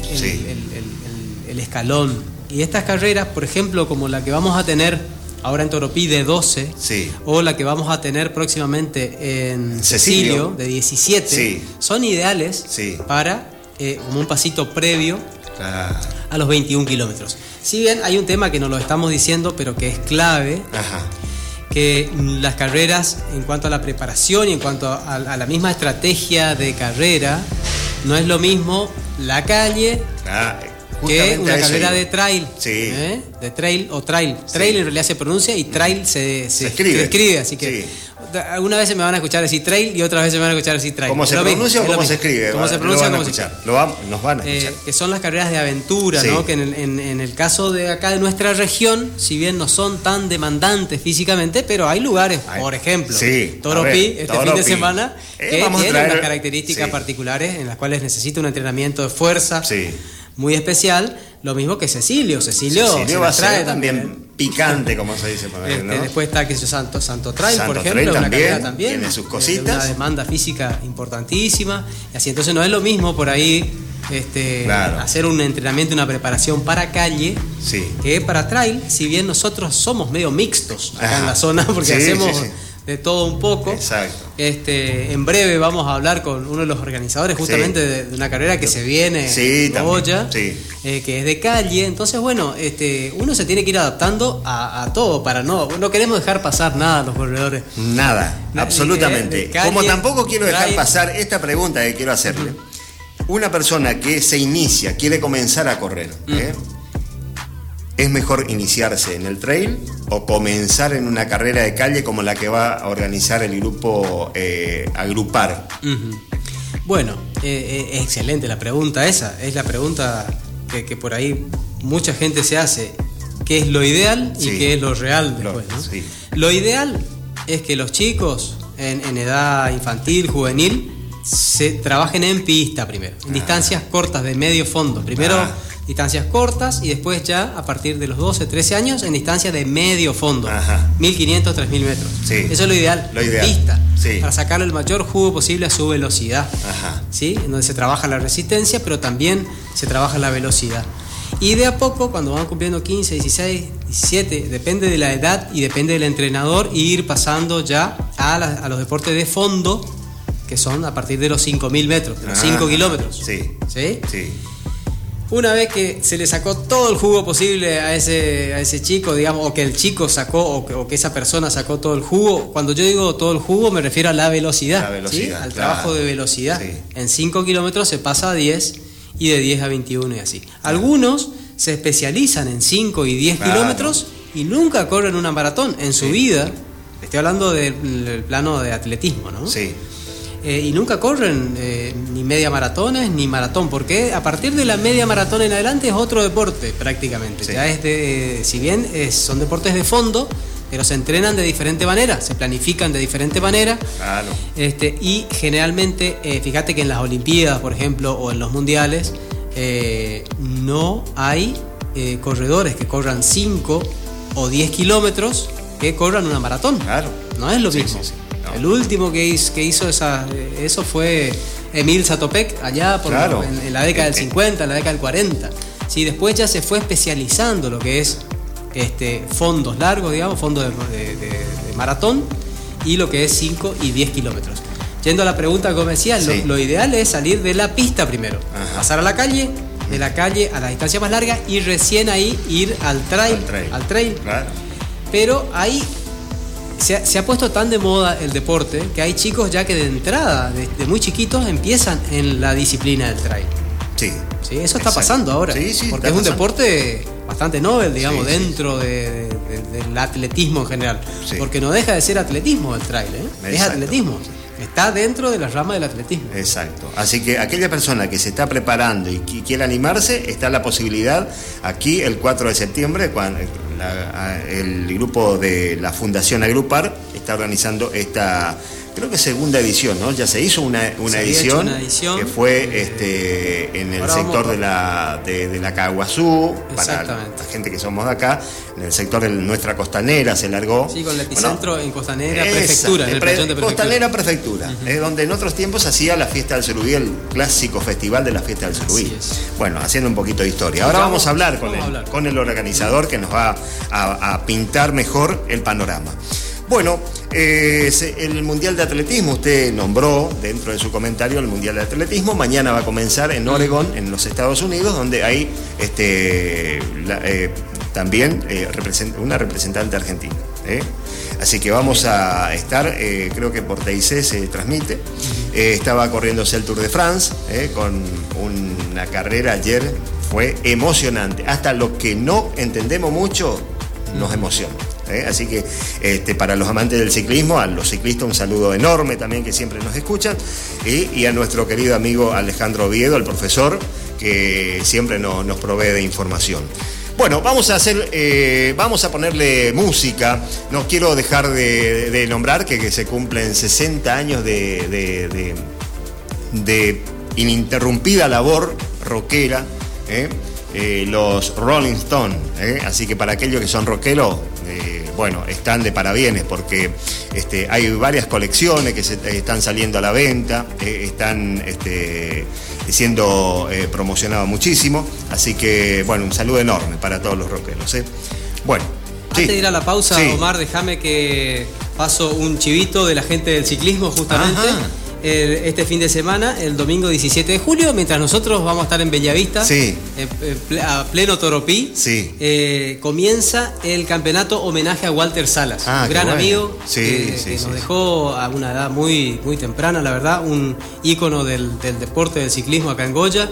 escalón. Y estas carreras, por ejemplo, como la que vamos a tener ahora en Toropí de 12, o la que vamos a tener próximamente en Cecilio, de 17, son ideales para, eh, como un pasito previo a los 21 kilómetros. Si bien hay un tema que nos lo estamos diciendo, pero que es clave, que las carreras en cuanto a la preparación y en cuanto a, la misma estrategia de carrera, no es lo mismo la calle ah, que una carrera de trail. ¿eh? De trail o trail. Trail en realidad se pronuncia y trail se, escribe. Así que alguna vez me van a escuchar decir trail y otras veces me van a escuchar decir trail. ¿Cómo se pronuncia o cómo se escribe? ¿Cómo se pronuncia? Lo escuchar. nos van a eh, escuchar. que son las carreras de aventura, ¿no? Que en el, caso de acá de nuestra región, si bien no son tan demandantes físicamente, pero hay lugares, por ejemplo, Toropí, este fin de semana, eh, que tiene unas características particulares en las cuales necesita un entrenamiento de fuerza. Muy especial, lo mismo que Cecilio. Cecilio, Cecilio va a ser también picante, como se dice por este, Después está que Santo, Santo Trail, por ejemplo, una también, también. Tiene sus cositas. Una demanda física importantísima. Y así, entonces no es lo mismo por ahí este, hacer un entrenamiento, una preparación para calle que para trail, si bien nosotros somos medio mixtos acá en la zona, porque hacemos de todo un poco. Exacto. Este, en breve vamos a hablar con uno de los organizadores justamente de, una carrera que se viene sí, en Boya, eh, que es de calle. Entonces, bueno, este, uno se tiene que ir adaptando a, todo para no, no queremos dejar pasar nada a los corredores. Nada, absolutamente. Como tampoco quiero dejar pasar esta pregunta que quiero hacerle. Una persona que se inicia, quiere comenzar a correr, ¿eh? ¿Es mejor iniciarse en el trail o comenzar en una carrera de calle como la que va a organizar el grupo eh, Agrupar? Bueno, eh, eh, es excelente la pregunta esa. Es la pregunta que, por ahí mucha gente se hace. ¿Qué es lo ideal y qué es lo real después? Lo, ideal es que los chicos en, edad infantil, juvenil, se trabajen en pista primero, en ah. distancias cortas de medio fondo. Primero. Ah distancias cortas y después ya a partir de los 12, 13 años en distancia de medio fondo, 1500, 3000 metros. Eso es lo ideal, lo ideal. pista, para sacarle el mayor jugo posible a su velocidad, ¿sí? en donde se trabaja la resistencia, pero también se trabaja la velocidad. Y de a poco, cuando van cumpliendo 15, 16, 17, depende de la edad y depende del entrenador, ir pasando ya a, a los deportes de fondo, que son a partir de los 5.000 metros, de los 5 kilómetros. Sí. ¿Sí? Sí. Una vez que se le sacó todo el jugo posible a ese, a ese chico, digamos, o que el chico sacó, o que, esa persona sacó todo el jugo, cuando yo digo todo el jugo me refiero a la velocidad, al trabajo de velocidad. En 5 kilómetros se pasa a 10 y de 10 a 21 y así. Algunos se especializan en 5 y 10 kilómetros y nunca corren una maratón en su vida. Estoy hablando del plano de atletismo, ¿no? Sí. Eh, y nunca corren eh, ni media maratones ni maratón, porque a partir de la media maratón en adelante es otro deporte prácticamente. Ya es de, si bien son deportes de fondo, pero se entrenan de diferente manera, se planifican de diferente manera. Claro. Este, y generalmente, eh, fíjate que en las Olimpiadas, por ejemplo, o en los mundiales, no hay corredores que corran 5 o 10 kilómetros que corran una maratón. Claro. No es lo mismo. El último que hizo, que hizo esa, eso fue Emil Satopek, allá por en, la década del 50, en la década del 40. Sí, después ya se fue especializando lo que es este, fondos largos, digamos, fondos de, maratón y lo que es 5 y 10 kilómetros. Yendo a la pregunta que me decía, lo, ideal es salir de la pista primero, pasar a la calle, de la calle a la distancia más larga y recién ahí ir al trail. Al trail. Pero ahí se ha, puesto tan de moda el deporte que hay chicos ya que de entrada, de, muy chiquitos, empiezan en la disciplina del trail. Sí. sí eso está pasando ahora. Sí, sí, porque es un deporte bastante noble, digamos, dentro del atletismo en general. Porque no deja de ser atletismo el trail, ¿eh? es atletismo. Está dentro de la rama del atletismo. Exacto. Así que aquella persona que se está preparando y quiere animarse, está la posibilidad aquí el 4 de septiembre, cuando el grupo de la Fundación Agrupar está organizando esta creo que segunda edición, ¿no? Ya se hizo una, una, edición, que fue este, en el sector de la, de, la Caguazú, para la, gente que somos de acá, en el sector de nuestra costanera se largó. Sí, con el epicentro en costanera, prefectura, en el de Costanera, prefectura, es donde en otros tiempos hacía la fiesta del Cerubí, el clásico festival de la fiesta del Cerubí. Bueno, haciendo un poquito de historia. Ahora vamos, a hablar, con, el, con el organizador que nos va a pintar mejor el panorama. Bueno, eh, el Mundial de Atletismo, usted nombró dentro de su comentario el Mundial de Atletismo. Mañana va a comenzar en Oregon, en los Estados Unidos, donde hay este, eh, también eh, una representante argentina. Así que vamos a estar, creo que por TIC se transmite. estaba corriéndose el Tour de France con una carrera ayer, fue emocionante. Hasta lo que no entendemos mucho nos emociona. ¿Eh? Así que este, para los amantes del ciclismo, a los ciclistas un saludo enorme también que siempre nos escuchan y, a nuestro querido amigo Alejandro Oviedo, el profesor, que siempre nos provee de información. Bueno, vamos a hacer, eh, vamos a ponerle música. No quiero dejar de, nombrar que, se cumplen 60 años de, ininterrumpida labor rockera. ¿eh? los Rolling Stones. Así que para aquellos que son rockeros, bueno, están de parabienes porque este, hay varias colecciones que se, están saliendo a la venta, eh, están este, siendo eh, promocionadas muchísimo, así que bueno, un saludo enorme para todos los rockeros. ¿eh? Bueno. Antes de ir a la pausa, Omar, déjame que paso un chivito de la gente del ciclismo justamente este fin de semana, el domingo 17 de julio, mientras nosotros vamos a estar en Bellavista, sí. Eh, a pleno Toropí, sí. Eh, comienza el campeonato homenaje a Walter Salas, ah, un gran amigo que, nos dejó a una edad muy, muy temprana, la verdad, un ícono del, del deporte del ciclismo acá en Goya.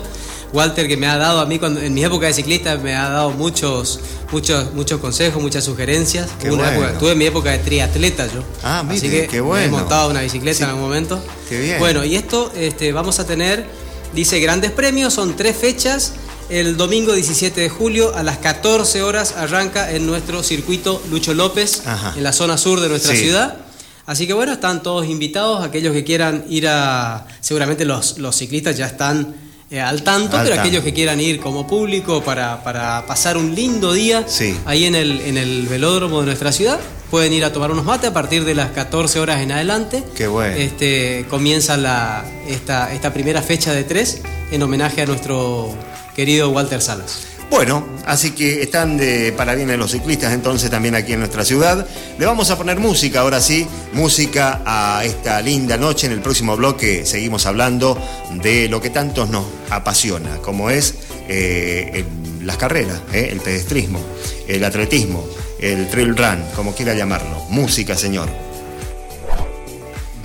Walter que me ha dado a mí cuando, en mi época de ciclista me ha dado muchos muchos muchos consejos, muchas sugerencias. tuve mi época de triatleta yo. Ah, mire, Así que qué bueno. he montado una bicicleta en algún momento. Qué bien. Bueno, y esto este, vamos a tener dice grandes premios, son tres fechas. El domingo 17 de julio a las 14 horas arranca en nuestro circuito Lucho López, en la zona sur de nuestra ciudad. Así que bueno, están todos invitados, aquellos que quieran ir a... Seguramente los, los ciclistas ya están eh, al tanto, pero aquellos que quieran ir como público para, pasar un lindo día ahí en el, en el velódromo de nuestra ciudad, pueden ir a tomar unos mates a partir de las 14 horas en adelante. Qué bueno. Este, comienza la, esta, esta primera fecha de tres en homenaje a nuestro querido Walter Salas. Bueno, así que están de parabienes los ciclistas entonces también aquí en nuestra ciudad. Le vamos a poner música, ahora sí, música a esta linda noche. En el próximo bloque seguimos hablando de lo que tanto nos apasiona, como es eh, las carreras, eh, el pedestrismo, el atletismo, el trail run, como quiera llamarlo. Música, señor.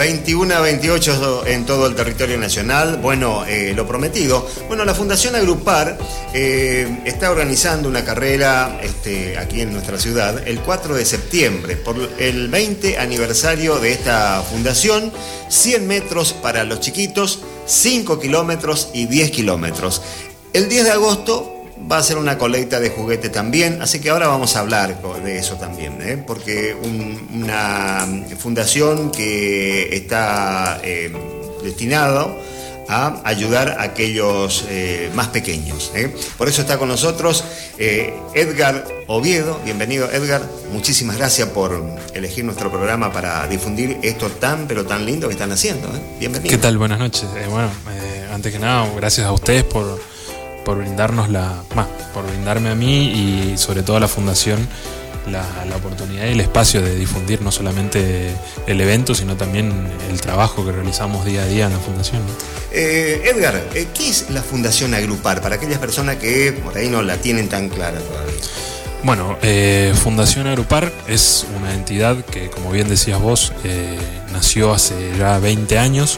21 a 28 en todo el territorio nacional. Bueno, eh, lo prometido. Bueno, la Fundación Agrupar eh, está organizando una carrera este, aquí en nuestra ciudad el 4 de septiembre por el 20 aniversario de esta fundación. 100 metros para los chiquitos, 5 kilómetros y 10 kilómetros. El 10 de agosto va a ser una colecta de juguete también, así que ahora vamos a hablar de eso también, ¿eh? porque una fundación que está eh, destinada a ayudar a aquellos eh, más pequeños. Por eso está con nosotros Edgar Oviedo. Bienvenido Edgar, muchísimas gracias por elegir nuestro programa para difundir esto tan pero tan lindo que están haciendo. Bienvenido. ¿Qué tal? Buenas noches. bueno, antes que nada, gracias a ustedes por por brindarnos la, más, por brindarme a mí y sobre todo a la fundación la, oportunidad y el espacio de difundir no solamente el evento, sino también el trabajo que realizamos día a día en la fundación. Eh, Edgar, eh, ¿qué es la Fundación Agrupar para aquellas personas que por ahí no la tienen tan clara todavía? Bueno, eh, Fundación Agrupar es una entidad que, como bien decías vos, nació hace ya 20 años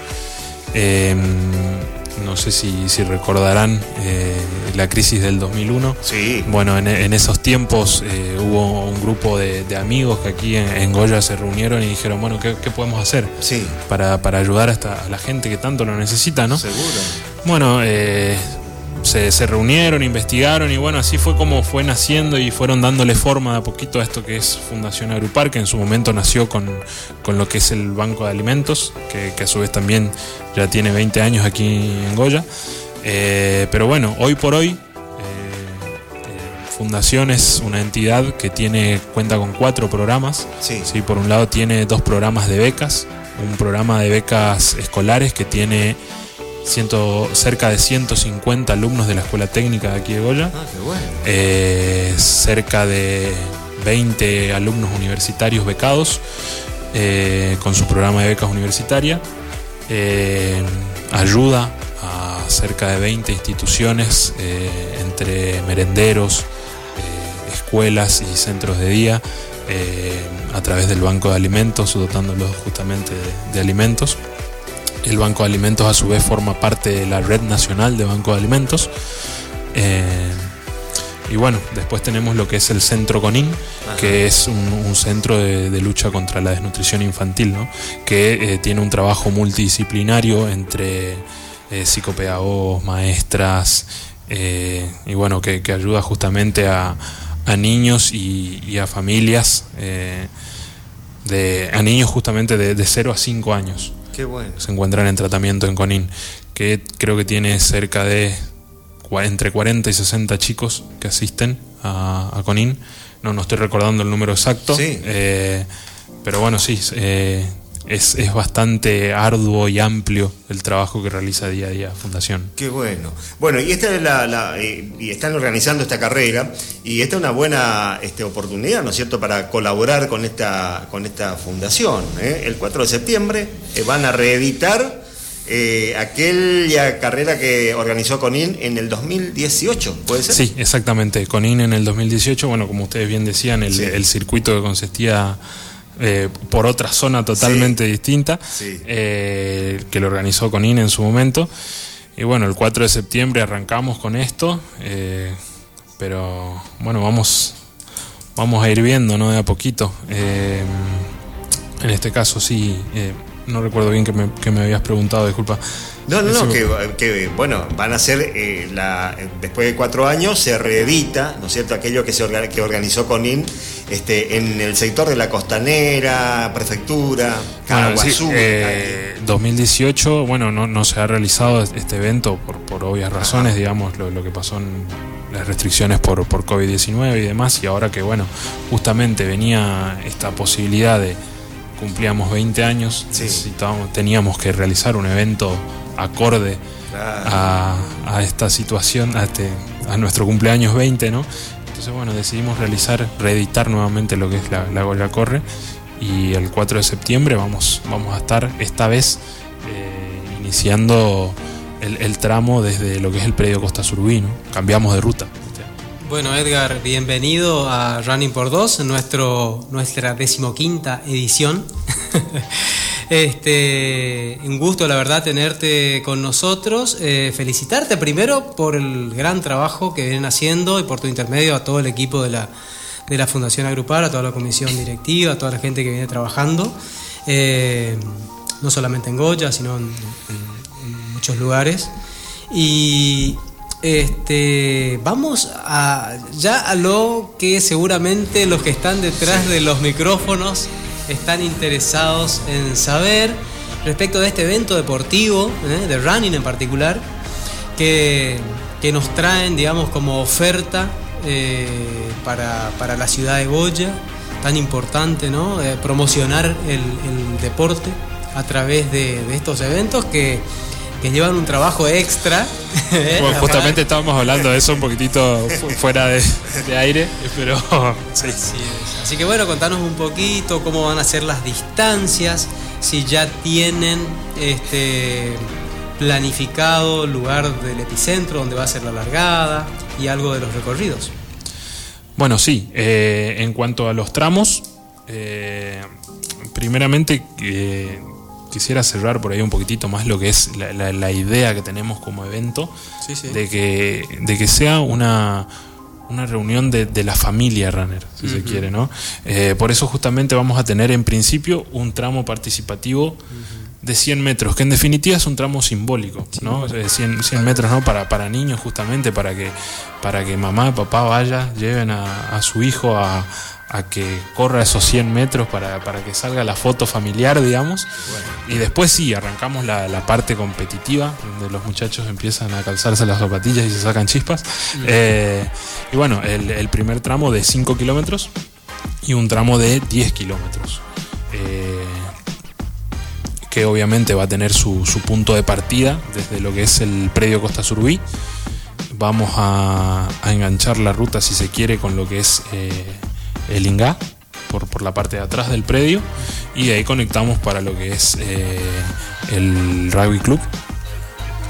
no sé si, recordarán eh, la crisis del 2001. Sí. Bueno, en, esos tiempos eh, hubo un grupo de, amigos que aquí en, Goya se reunieron y dijeron, bueno, ¿qué, podemos hacer sí. para, ayudar a, a la gente que tanto lo necesita, ¿no? Seguro. Bueno, eh, se, reunieron, investigaron y bueno, así fue como fue naciendo y fueron dándole forma de a poquito a esto que es Fundación Agrupar, que en su momento nació con, lo que es el Banco de Alimentos, que, a su vez también ya tiene 20 años aquí en Goya. Eh, pero bueno, hoy por hoy eh, eh, Fundación es una entidad que tiene cuenta con cuatro programas. Sí. sí. Por un lado tiene dos programas de becas, un programa de becas escolares que tiene ciento, cerca de 150 alumnos de la Escuela Técnica de aquí de Goya. Ah, qué bueno. Eh, cerca de 20 alumnos universitarios becados con su programa de becas universitaria. ayuda a cerca de 20 instituciones entre merenderos, escuelas y centros de día a través del Banco de Alimentos, dotándolos justamente de, alimentos. El Banco de Alimentos a su vez forma parte de la red nacional de Banco de Alimentos. Eh, y bueno, después tenemos lo que es el Centro CONIN, que es un, centro de, lucha contra la desnutrición infantil, que eh, tiene un trabajo multidisciplinario entre eh, psicopedagogos, maestras, y bueno, que ayuda justamente a, a niños y, a familias, de, a niños justamente de, de 0 a 5 años. Qué bueno. Se encuentran en tratamiento en CONIN, que creo que tiene cerca de entre 40 y 60 chicos que asisten a, a CONIN. No, no estoy recordando el número exacto. Eh, pero bueno, sí, eh, es, bastante arduo y amplio el trabajo que realiza día a día Fundación. Qué bueno. Bueno, y esta es la, eh, y están organizando esta carrera y esta es una buena este, oportunidad, ¿no es cierto?, para colaborar con esta, con esta fundación. ¿eh? El 4 de septiembre eh, van a reeditar aquella carrera que organizó Conin en el 2018, ¿puede ser? Sí, exactamente. Conin en el 2018, bueno, como ustedes bien decían, el, el circuito que consistía eh, por otra zona totalmente distinta, eh, que lo organizó con INE en su momento. Y bueno, el 4 de septiembre arrancamos con esto, eh, pero bueno, vamos, vamos a ir viendo, ¿no? De a poquito. en este caso sí, no recuerdo bien que me, que me habías preguntado, disculpa. No, no, no, que, bueno, van a ser, eh, la, después de cuatro años, se reedita, ¿no es cierto?, aquello que, se que organizó Conin este, en el sector de la costanera, prefectura, Caraguazú. 2018, eh, bueno, no, no se ha realizado este evento por, por obvias razones, digamos, lo, lo, que pasó en las restricciones por, por COVID-19 y demás, y ahora que, bueno, justamente venía esta posibilidad de cumplíamos 20 años, teníamos que realizar un evento acorde a, esta situación, a, este, a nuestro cumpleaños 20, ¿no? Entonces, bueno, decidimos realizar, reeditar nuevamente lo que es la, la Goya Corre y el 4 de septiembre vamos, vamos a estar esta vez eh, iniciando el, tramo desde lo que es el predio Costa Surubí, Cambiamos de ruta. Bueno, Edgar, bienvenido a Running por Dos, nuestra decimoquinta edición. Este, un gusto, la verdad, tenerte con nosotros. Eh, felicitarte primero por el gran trabajo que vienen haciendo y por tu intermedio a todo el equipo de la, de la Fundación Agrupar, a toda la comisión directiva, a toda la gente que viene trabajando, eh, no solamente en Goya, sino en, muchos lugares. Y este, vamos a ya a lo que seguramente los que están detrás de los micrófonos están interesados en saber respecto de este evento deportivo, ¿eh? de running en particular, que, nos traen, digamos, como oferta eh, para, la ciudad de Goya, tan importante, ¿no? Eh, promocionar el, deporte a través de, estos eventos que, llevan un trabajo extra. justamente estábamos hablando de eso un poquitito fuera de, aire, pero sí. Así que bueno, contanos un poquito cómo van a ser las distancias, si ya tienen este, planificado el lugar del epicentro donde va a ser la largada y algo de los recorridos. Bueno, sí, eh, en cuanto a los tramos, eh, primeramente eh, quisiera cerrar por ahí un poquitito más lo que es la, idea que tenemos como evento, De, que, de que sea una una reunión de, la familia runner, si se quiere, ¿no? Eh, por eso justamente vamos a tener en principio un tramo participativo de 100 metros, que en definitiva es un tramo simbólico, ¿no? 100, metros, ¿no? Para, para niños justamente, para que, para que mamá y papá vaya, lleven a su hijo a, a que corra esos 100 metros para, que salga la foto familiar, digamos. Y después sí, arrancamos la, parte competitiva, donde los muchachos empiezan a calzarse las zapatillas y se sacan chispas. Eh, y bueno, el, primer tramo de 5 kilómetros y un tramo de 10 kilómetros. Eh, que obviamente va a tener su, punto de partida desde lo que es el predio Costa Surubí. Vamos a, enganchar la ruta, si se quiere, con lo que es... Eh, el INGA, por, por la parte de atrás del predio, y ahí conectamos para lo que es eh, el rugby club,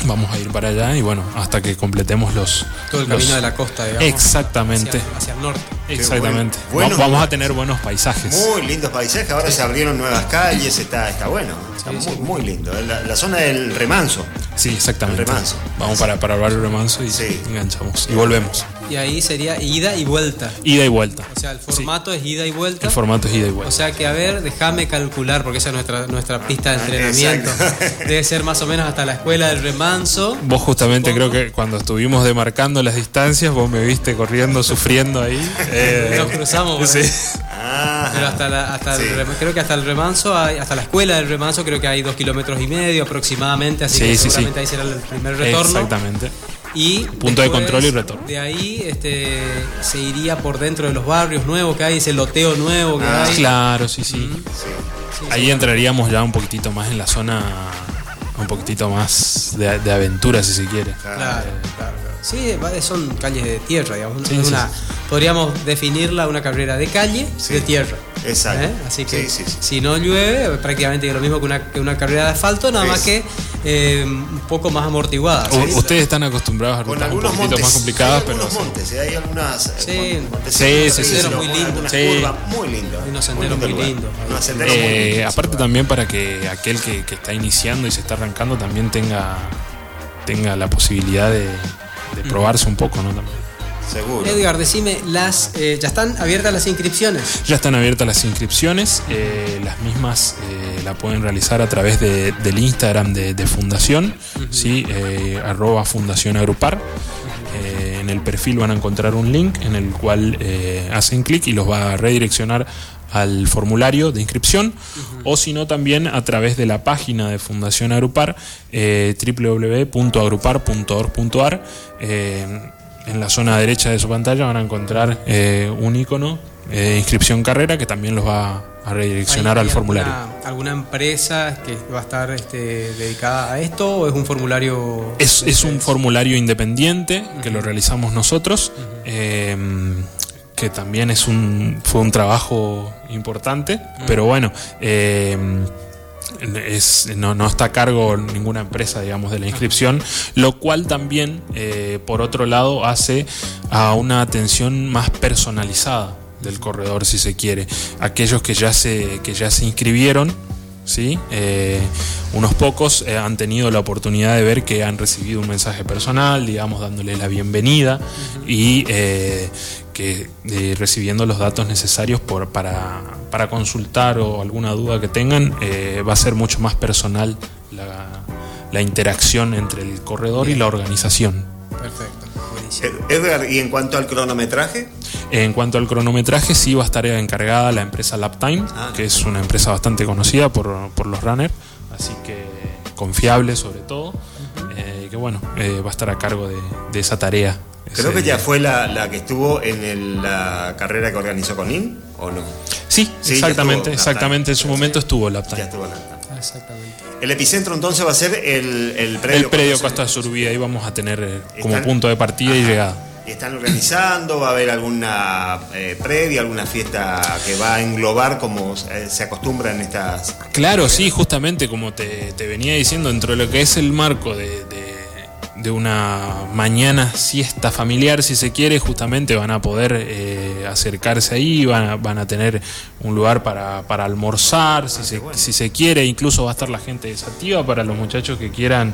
vamos a ir para allá y bueno, hasta que completemos los... Todo el camino de la costa, digamos. Exactamente. Hacia, el norte. Exactamente. vamos a tener buenos paisajes. Muy lindos paisajes, ahora se abrieron nuevas calles, está, está bueno. Está muy, muy, lindo. La, zona del remanso. Sí, exactamente. remanso. Vamos para, para el barrio remanso y enganchamos. Y volvemos. Y ahí sería ida y vuelta. Ida y vuelta. O sea, el formato es ida y vuelta. El formato es ida y vuelta. O sea que, a ver, déjame calcular, porque esa es nuestra, nuestra pista de entrenamiento. Debe ser más o menos hasta la escuela del remanso. Vos justamente creo que cuando estuvimos demarcando las distancias, vos me viste corriendo, sufriendo ahí. Eh, Nos cruzamos. Sí. Pero hasta, la, hasta el, creo que hasta el remanso, hasta la escuela del remanso, creo que hay dos kilómetros y medio aproximadamente, así que seguramente ahí será el primer retorno. Exactamente. Y punto de control y retorno. De ahí este, se iría por dentro de los barrios nuevos que hay, ese loteo nuevo que ah, hay. Claro, sí, sí. ahí entraríamos ya un poquitito más en la zona, un poquitito más de, aventura, si se quiere. Claro, claro. Sí, son calles de tierra, digamos. una, podríamos definirla una carrera de calle de tierra. Exacto. ¿eh? Así que si no llueve, prácticamente es lo mismo que una, que una carrera de asfalto, nada más que eh, un poco más amortiguada. Ustedes están acostumbrados a rutas un poquito más complicadas, pero. Algunos montes, ¿eh? hay algunas. Sí, sí, sí, senderos muy lindos. Sí. Muy lindos. Hay unos senderos muy lindos. aparte también para que aquel que, que está iniciando y se está arrancando también tenga, tenga la posibilidad de de probarse un poco, ¿no? También. Seguro. Edgar, decime, las, eh, ¿ya están abiertas las inscripciones? Ya están abiertas las inscripciones. Eh, las mismas eh, la pueden realizar a través del Instagram de, Fundación, ¿sí? arroba Fundación Agrupar. En el perfil van a encontrar un link en el cual hacen clic y los va a redireccionar al formulario de inscripción. O si no también a través de la página de Fundación Agrupar eh, www.agrupar.org.ar eh, en la zona derecha de su pantalla van a encontrar eh, un icono de inscripción carrera que también los va a redireccionar al formulario. Alguna, empresa que va a estar este, dedicada a esto o es un formulario? Es, es un formulario independiente que lo realizamos nosotros que también es un, fue un trabajo importante, pero bueno, eh, es, no, está a cargo ninguna empresa, digamos, de la inscripción, lo cual también, eh, por otro lado, hace a una atención más personalizada del corredor, si se quiere. Aquellos que ya se, que ya se inscribieron, ¿sí? Eh, unos pocos han tenido la oportunidad de ver que han recibido un mensaje personal, digamos, dándole la bienvenida y que eh, recibiendo los datos necesarios por, para, para, consultar o alguna duda que tengan, eh, va a ser mucho más personal la, la interacción entre el corredor y la organización. Perfecto. Edgar, ¿y en cuanto al cronometraje? En cuanto al cronometraje, sí va a estar encargada la empresa Laptime, ah, que es una empresa bastante conocida por, por los runners, así que confiable sobre todo, eh, que bueno, va a estar a cargo de, de esa tarea Creo que ya fue la, que estuvo en la carrera que organizó con IN, ¿o no? Sí, exactamente, exactamente. En su momento estuvo la Ya estuvo Exactamente. El epicentro entonces va a ser el, el predio. El predio Costa Surbí, ahí vamos a tener eh, como punto de partida y llegada. ¿Y están organizando? ¿Va a haber alguna eh, previa, alguna fiesta que va a englobar como eh, se acostumbra en estas... Claro, sí, justamente como te, venía diciendo, dentro de lo que es el marco de de una mañana siesta familiar, si se quiere, justamente van a poder eh, acercarse ahí, van a, van a tener un lugar para, para almorzar, si, se, si se quiere, incluso va a estar la gente desactiva para los muchachos que quieran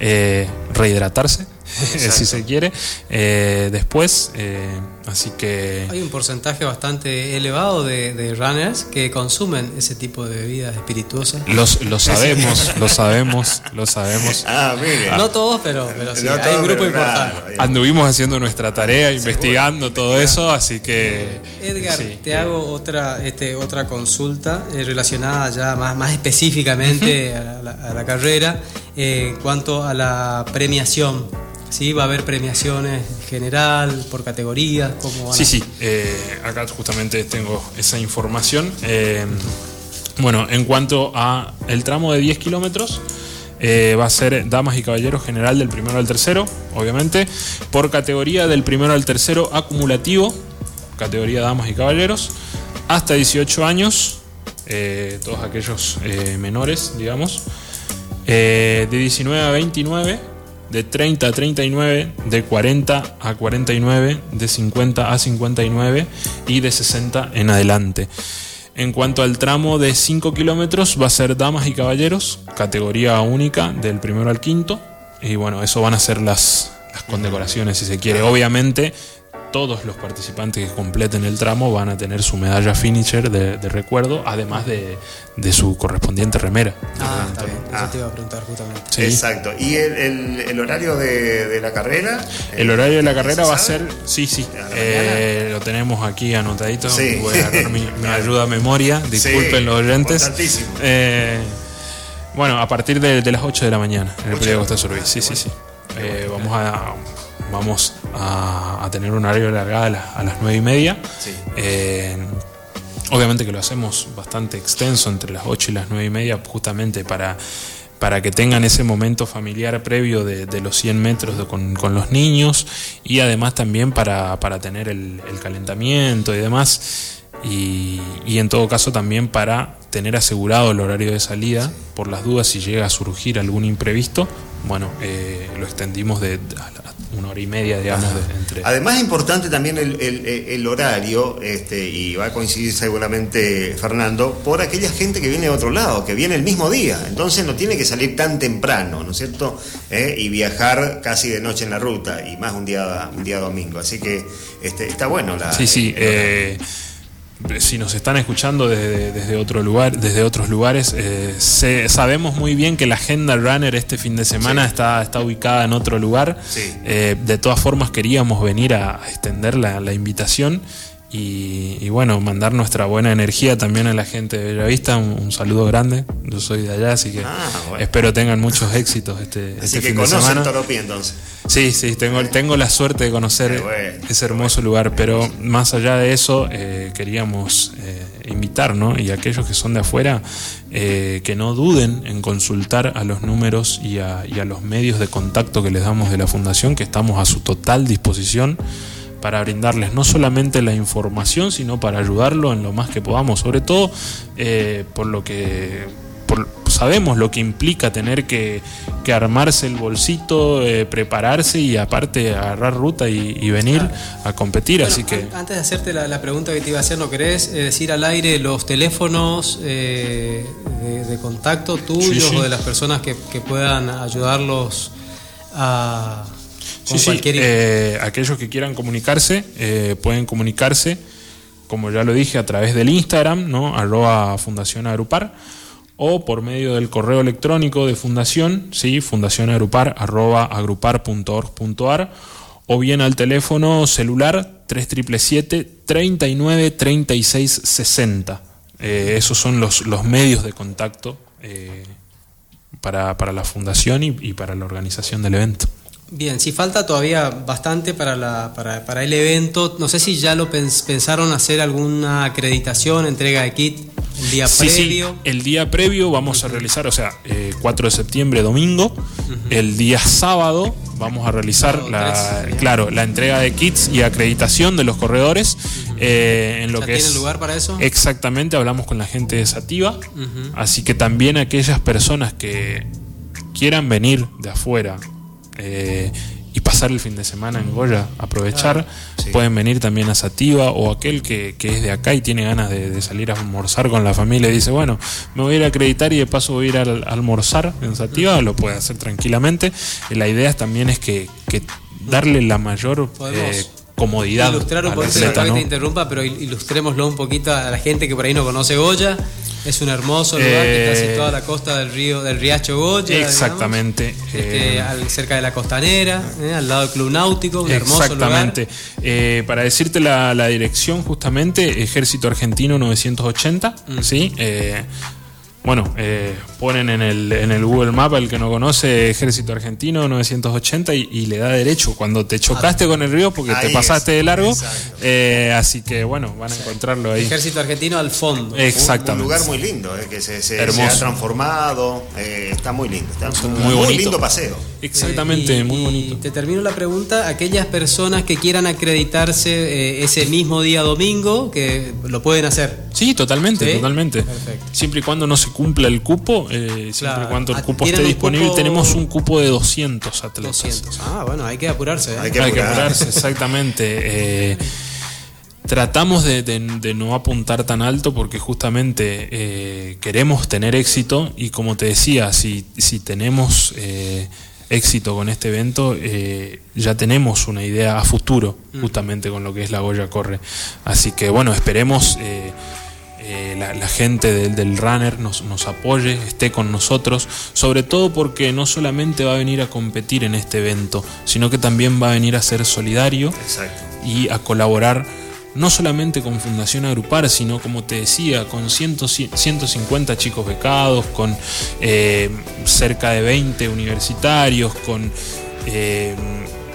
eh, rehidratarse, si se quiere, eh, después. Eh, así que... Hay un porcentaje bastante elevado de, runners que consumen ese tipo de bebidas espirituosas. Los, lo sabemos, lo sabemos, lo sabemos. Ah, No todos, pero, sí, hay un grupo importante. Anduvimos haciendo nuestra tarea, investigando todo eso, así que... Edgar, te hago otra, este, otra consulta relacionada ya más, más específicamente a, la, carrera en cuanto a la premiación. ¿Sí? ¿Va a haber premiaciones general, por categorías? ¿Cómo sí, sí. Eh, acá justamente tengo esa información. Eh, bueno, en cuanto a el tramo de 10 kilómetros, eh, va a ser damas y caballeros general del primero al tercero, obviamente. Por categoría del primero al tercero acumulativo, categoría damas y caballeros, hasta 18 años, todos aquellos menores, digamos, de 19 a 29 de 30 a 39, de 40 a 49, de 50 a 59 y de 60 en adelante. En cuanto al tramo de 5 kilómetros, va a ser damas y caballeros, categoría única del primero al quinto. Y bueno, eso van a ser las, las condecoraciones, si se quiere. Obviamente, todos los participantes que completen el tramo van a tener su medalla finisher de, recuerdo, además de, su correspondiente remera. Ah, está bien. Eso te iba a preguntar justamente. Sí. Exacto. ¿Y el, horario de, la carrera? El horario de la carrera va a ser, sí, sí, eh, lo tenemos aquí anotadito. Voy a dar mi, ayuda a memoria, disculpen los oyentes. Eh, bueno, a partir de, las 8 de la mañana en el periodo Costa Survey. Sí, sí, sí. Eh, vamos a vamos a, tener un horario largado a, las nueve y media. Eh, obviamente que lo hacemos bastante extenso entre las 8 y las nueve y media, justamente para, para que tengan ese momento familiar previo de, los 100 metros con, los niños y además también para, tener el, calentamiento y demás. Y, y, en todo caso también para tener asegurado el horario de salida por las dudas si llega a surgir algún imprevisto bueno eh, lo extendimos de, una hora y media, digamos, entre... Además es importante también el, horario, este, y va a coincidir seguramente Fernando, por aquella gente que viene de otro lado, que viene el mismo día, entonces no tiene que salir tan temprano, ¿no es cierto? Eh, y viajar casi de noche en la ruta, y más un día, un día domingo, así que este, está bueno la... Sí, sí, si nos están escuchando desde, otro lugar, desde otros lugares, eh, sabemos muy bien que la agenda runner este fin de semana está, está ubicada en otro lugar. Eh, de todas formas queríamos venir a, extender la, la invitación y, bueno, mandar nuestra buena energía también a la gente de Bellavista. Un, un saludo grande. Yo soy de allá, así que ah, espero tengan muchos éxitos este, así este que fin de semana. Toropí entonces. Sí, sí, tengo, tengo la suerte de conocer ese hermoso lugar, pero más allá de eso, eh, queríamos eh, invitar, ¿no? Y aquellos que son de afuera, eh, que no duden en consultar a los números y a, y a los medios de contacto que les damos de la Fundación, que estamos a su total disposición para brindarles no solamente la información, sino para ayudarlo en lo más que podamos, sobre todo eh, por lo que sabemos lo que implica tener que, armarse el bolsito, eh, prepararse y aparte agarrar ruta y, venir a competir. así que antes de hacerte la, pregunta que te iba a hacer, ¿no querés eh, decir al aire los teléfonos de, contacto tuyos o de las personas que puedan ayudarlos a Sí, sí. Eh, aquellos que quieran comunicarse eh, pueden comunicarse, como ya lo dije, a través del Instagram, ¿no? arroba Fundación Agrupar, o por medio del correo electrónico de Fundación, ¿sí? fundacionagrupar arroba agrupar.org.ar, o bien al teléfono celular 3777 39 36 60. esos son los, los medios de contacto eh, para, la fundación y para la organización del evento. Bien, si falta todavía bastante para, la, para, para, el evento, no sé si ya lo pensaron hacer alguna acreditación, entrega de kit el día previo. Sí. El día previo vamos a realizar, o sea, 4 eh, de septiembre, domingo, el día sábado vamos a realizar la, claro, la entrega de kits y acreditación de los corredores. Eh, en lo que ¿Tiene lugar para eso? Exactamente, hablamos con la gente de Sativa, así que también aquellas personas que quieran venir de afuera eh, y pasar el fin de semana en Goya, aprovechar, pueden venir también a Sativa o aquel que, es de acá y tiene ganas de, salir a almorzar con la familia y dice, bueno, me voy a ir a acreditar y de paso voy a ir a, almorzar en Sativa, lo puede hacer tranquilamente. la idea también es que, darle la mayor eh, comodidad. Ilustrar un poquito, ¿no? te interrumpa, pero ilustrémoslo un poquito a la gente que por ahí no conoce Goya. Es un hermoso lugar que está situado a la costa del río del Riacho Goya. Exactamente. Este, eh, cerca de la costanera, eh, al lado del Club Náutico, un hermoso lugar. Eh, para decirte la, dirección, justamente, Ejército Argentino 980, mm. ¿sí? Bueno, eh, ponen en el, en el Google Map, el que no conoce, Ejército Argentino 980 y, le da derecho cuando te chocaste con el río porque te pasaste de largo. Eh, así que bueno, van a encontrarlo ahí. Ejército Argentino al fondo. Exactamente. Un, lugar muy lindo, eh, que se, se, ha transformado. está muy lindo. Está muy, muy lindo paseo. Exactamente, muy bonito. te termino la pregunta, aquellas personas que quieran acreditarse eh, ese mismo día domingo, que lo pueden hacer. Sí, totalmente, totalmente. Siempre y cuando no se cumpla el cupo, eh, siempre y cuando el ah, cupo esté disponible, tenemos un cupo de 200 atletas. 200. Ah, bueno, hay que apurarse. Hay, que apurarse, exactamente. tratamos de, no apuntar tan alto porque justamente queremos tener éxito y como te decía, si, si tenemos éxito con este evento, eh, ya tenemos una idea a futuro, mm. justamente con lo que es la Goya Corre. Así que bueno, esperemos eh, eh, la, gente del, runner nos, nos, apoye, esté con nosotros, sobre todo porque no solamente va a venir a competir en este evento, sino que también va a venir a ser solidario y a colaborar no solamente con Fundación Agrupar, sino como te decía, con 150 chicos becados, con eh, cerca de 20 universitarios, con eh,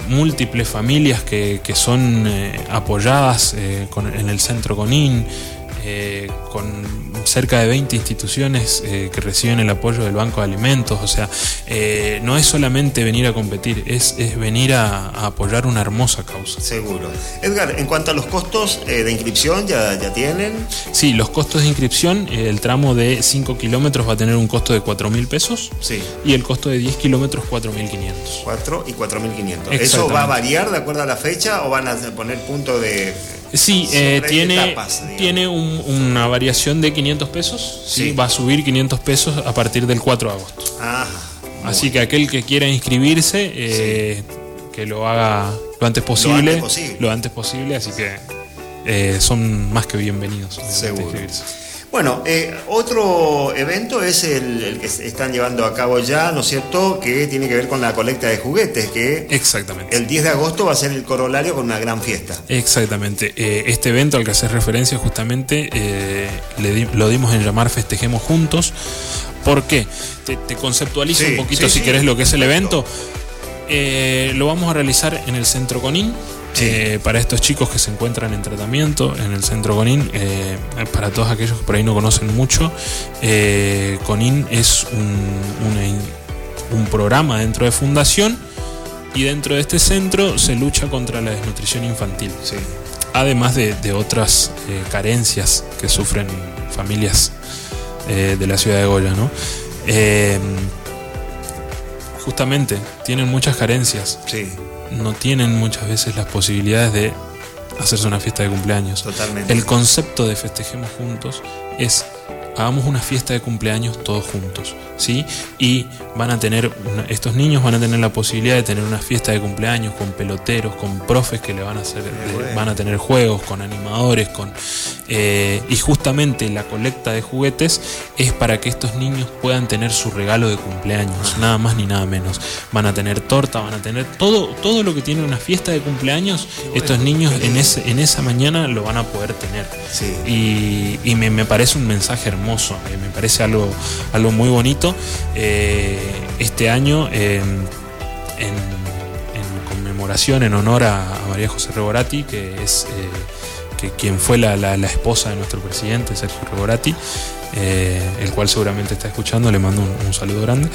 múltiples familias que, son eh, apoyadas en el centro CONIN, con cerca de 20 instituciones eh, que reciben el apoyo del Banco de Alimentos. O sea, eh, no es solamente venir a competir, es, es venir a, apoyar una hermosa causa. Seguro. Edgar, en cuanto a los costos eh, de inscripción, ¿ya, ¿ya tienen? Sí, los costos de inscripción, el tramo de 5 kilómetros va a tener un costo de 4 mil pesos. Sí. Y el costo de 10 kilómetros, 4 mil 500. 4 y 4 mil 500. ¿Eso va a variar de acuerdo a la fecha o van a poner punto de Sí, eh, tiene, tiene una variación de 500 pesos. Sí. Va a subir 500 pesos a partir del 4 de agosto. Así que aquel que quiera inscribirse, eh, que lo haga lo antes posible. Lo antes posible. así que eh, son más que bienvenidos. Seguro. Bueno, eh, otro evento es el, que están llevando a cabo ya, ¿no es cierto?, que tiene que ver con la colecta de juguetes, que Exactamente. el 10 de agosto va a ser el corolario con una gran fiesta. Exactamente. Eh, este evento al que hace referencia justamente eh, lo dimos en llamar Festejemos Juntos. ¿Por qué? Te, conceptualizo un poquito si querés lo que es el evento. lo vamos a realizar en el Centro Eh, para estos chicos que se encuentran en tratamiento en el centro CONIN, eh, para todos aquellos que por ahí no conocen mucho, eh, CONIN es un, un, programa dentro de Fundación y dentro de este centro se lucha contra la desnutrición infantil. Además de, otras carencias que sufren familias de la ciudad de Goya. ¿no? justamente tienen muchas carencias. Sí no tienen muchas veces las posibilidades de hacerse una fiesta de cumpleaños. Totalmente. El concepto de festejemos juntos es hagamos una fiesta de cumpleaños todos juntos, ¿sí? Y van a tener, estos niños van a tener la posibilidad de tener una fiesta de cumpleaños con peloteros, con profes que le van a hacer, van a tener juegos, con animadores, con eh, y justamente la colecta de juguetes es para que estos niños puedan tener su regalo de cumpleaños, nada más ni nada menos. Van a tener torta, van a tener todo, todo lo que tiene una fiesta de cumpleaños, estos niños en, ese, en esa mañana lo van a poder tener. Y, y me, me parece un mensaje hermoso eh, me parece algo, algo muy bonito. Eh, este año, en, conmemoración, en honor a, María José Reborati, que es eh, que, quien fue la, esposa de nuestro presidente, Sergio Reborati, el cual seguramente está escuchando, le mando un, saludo grande.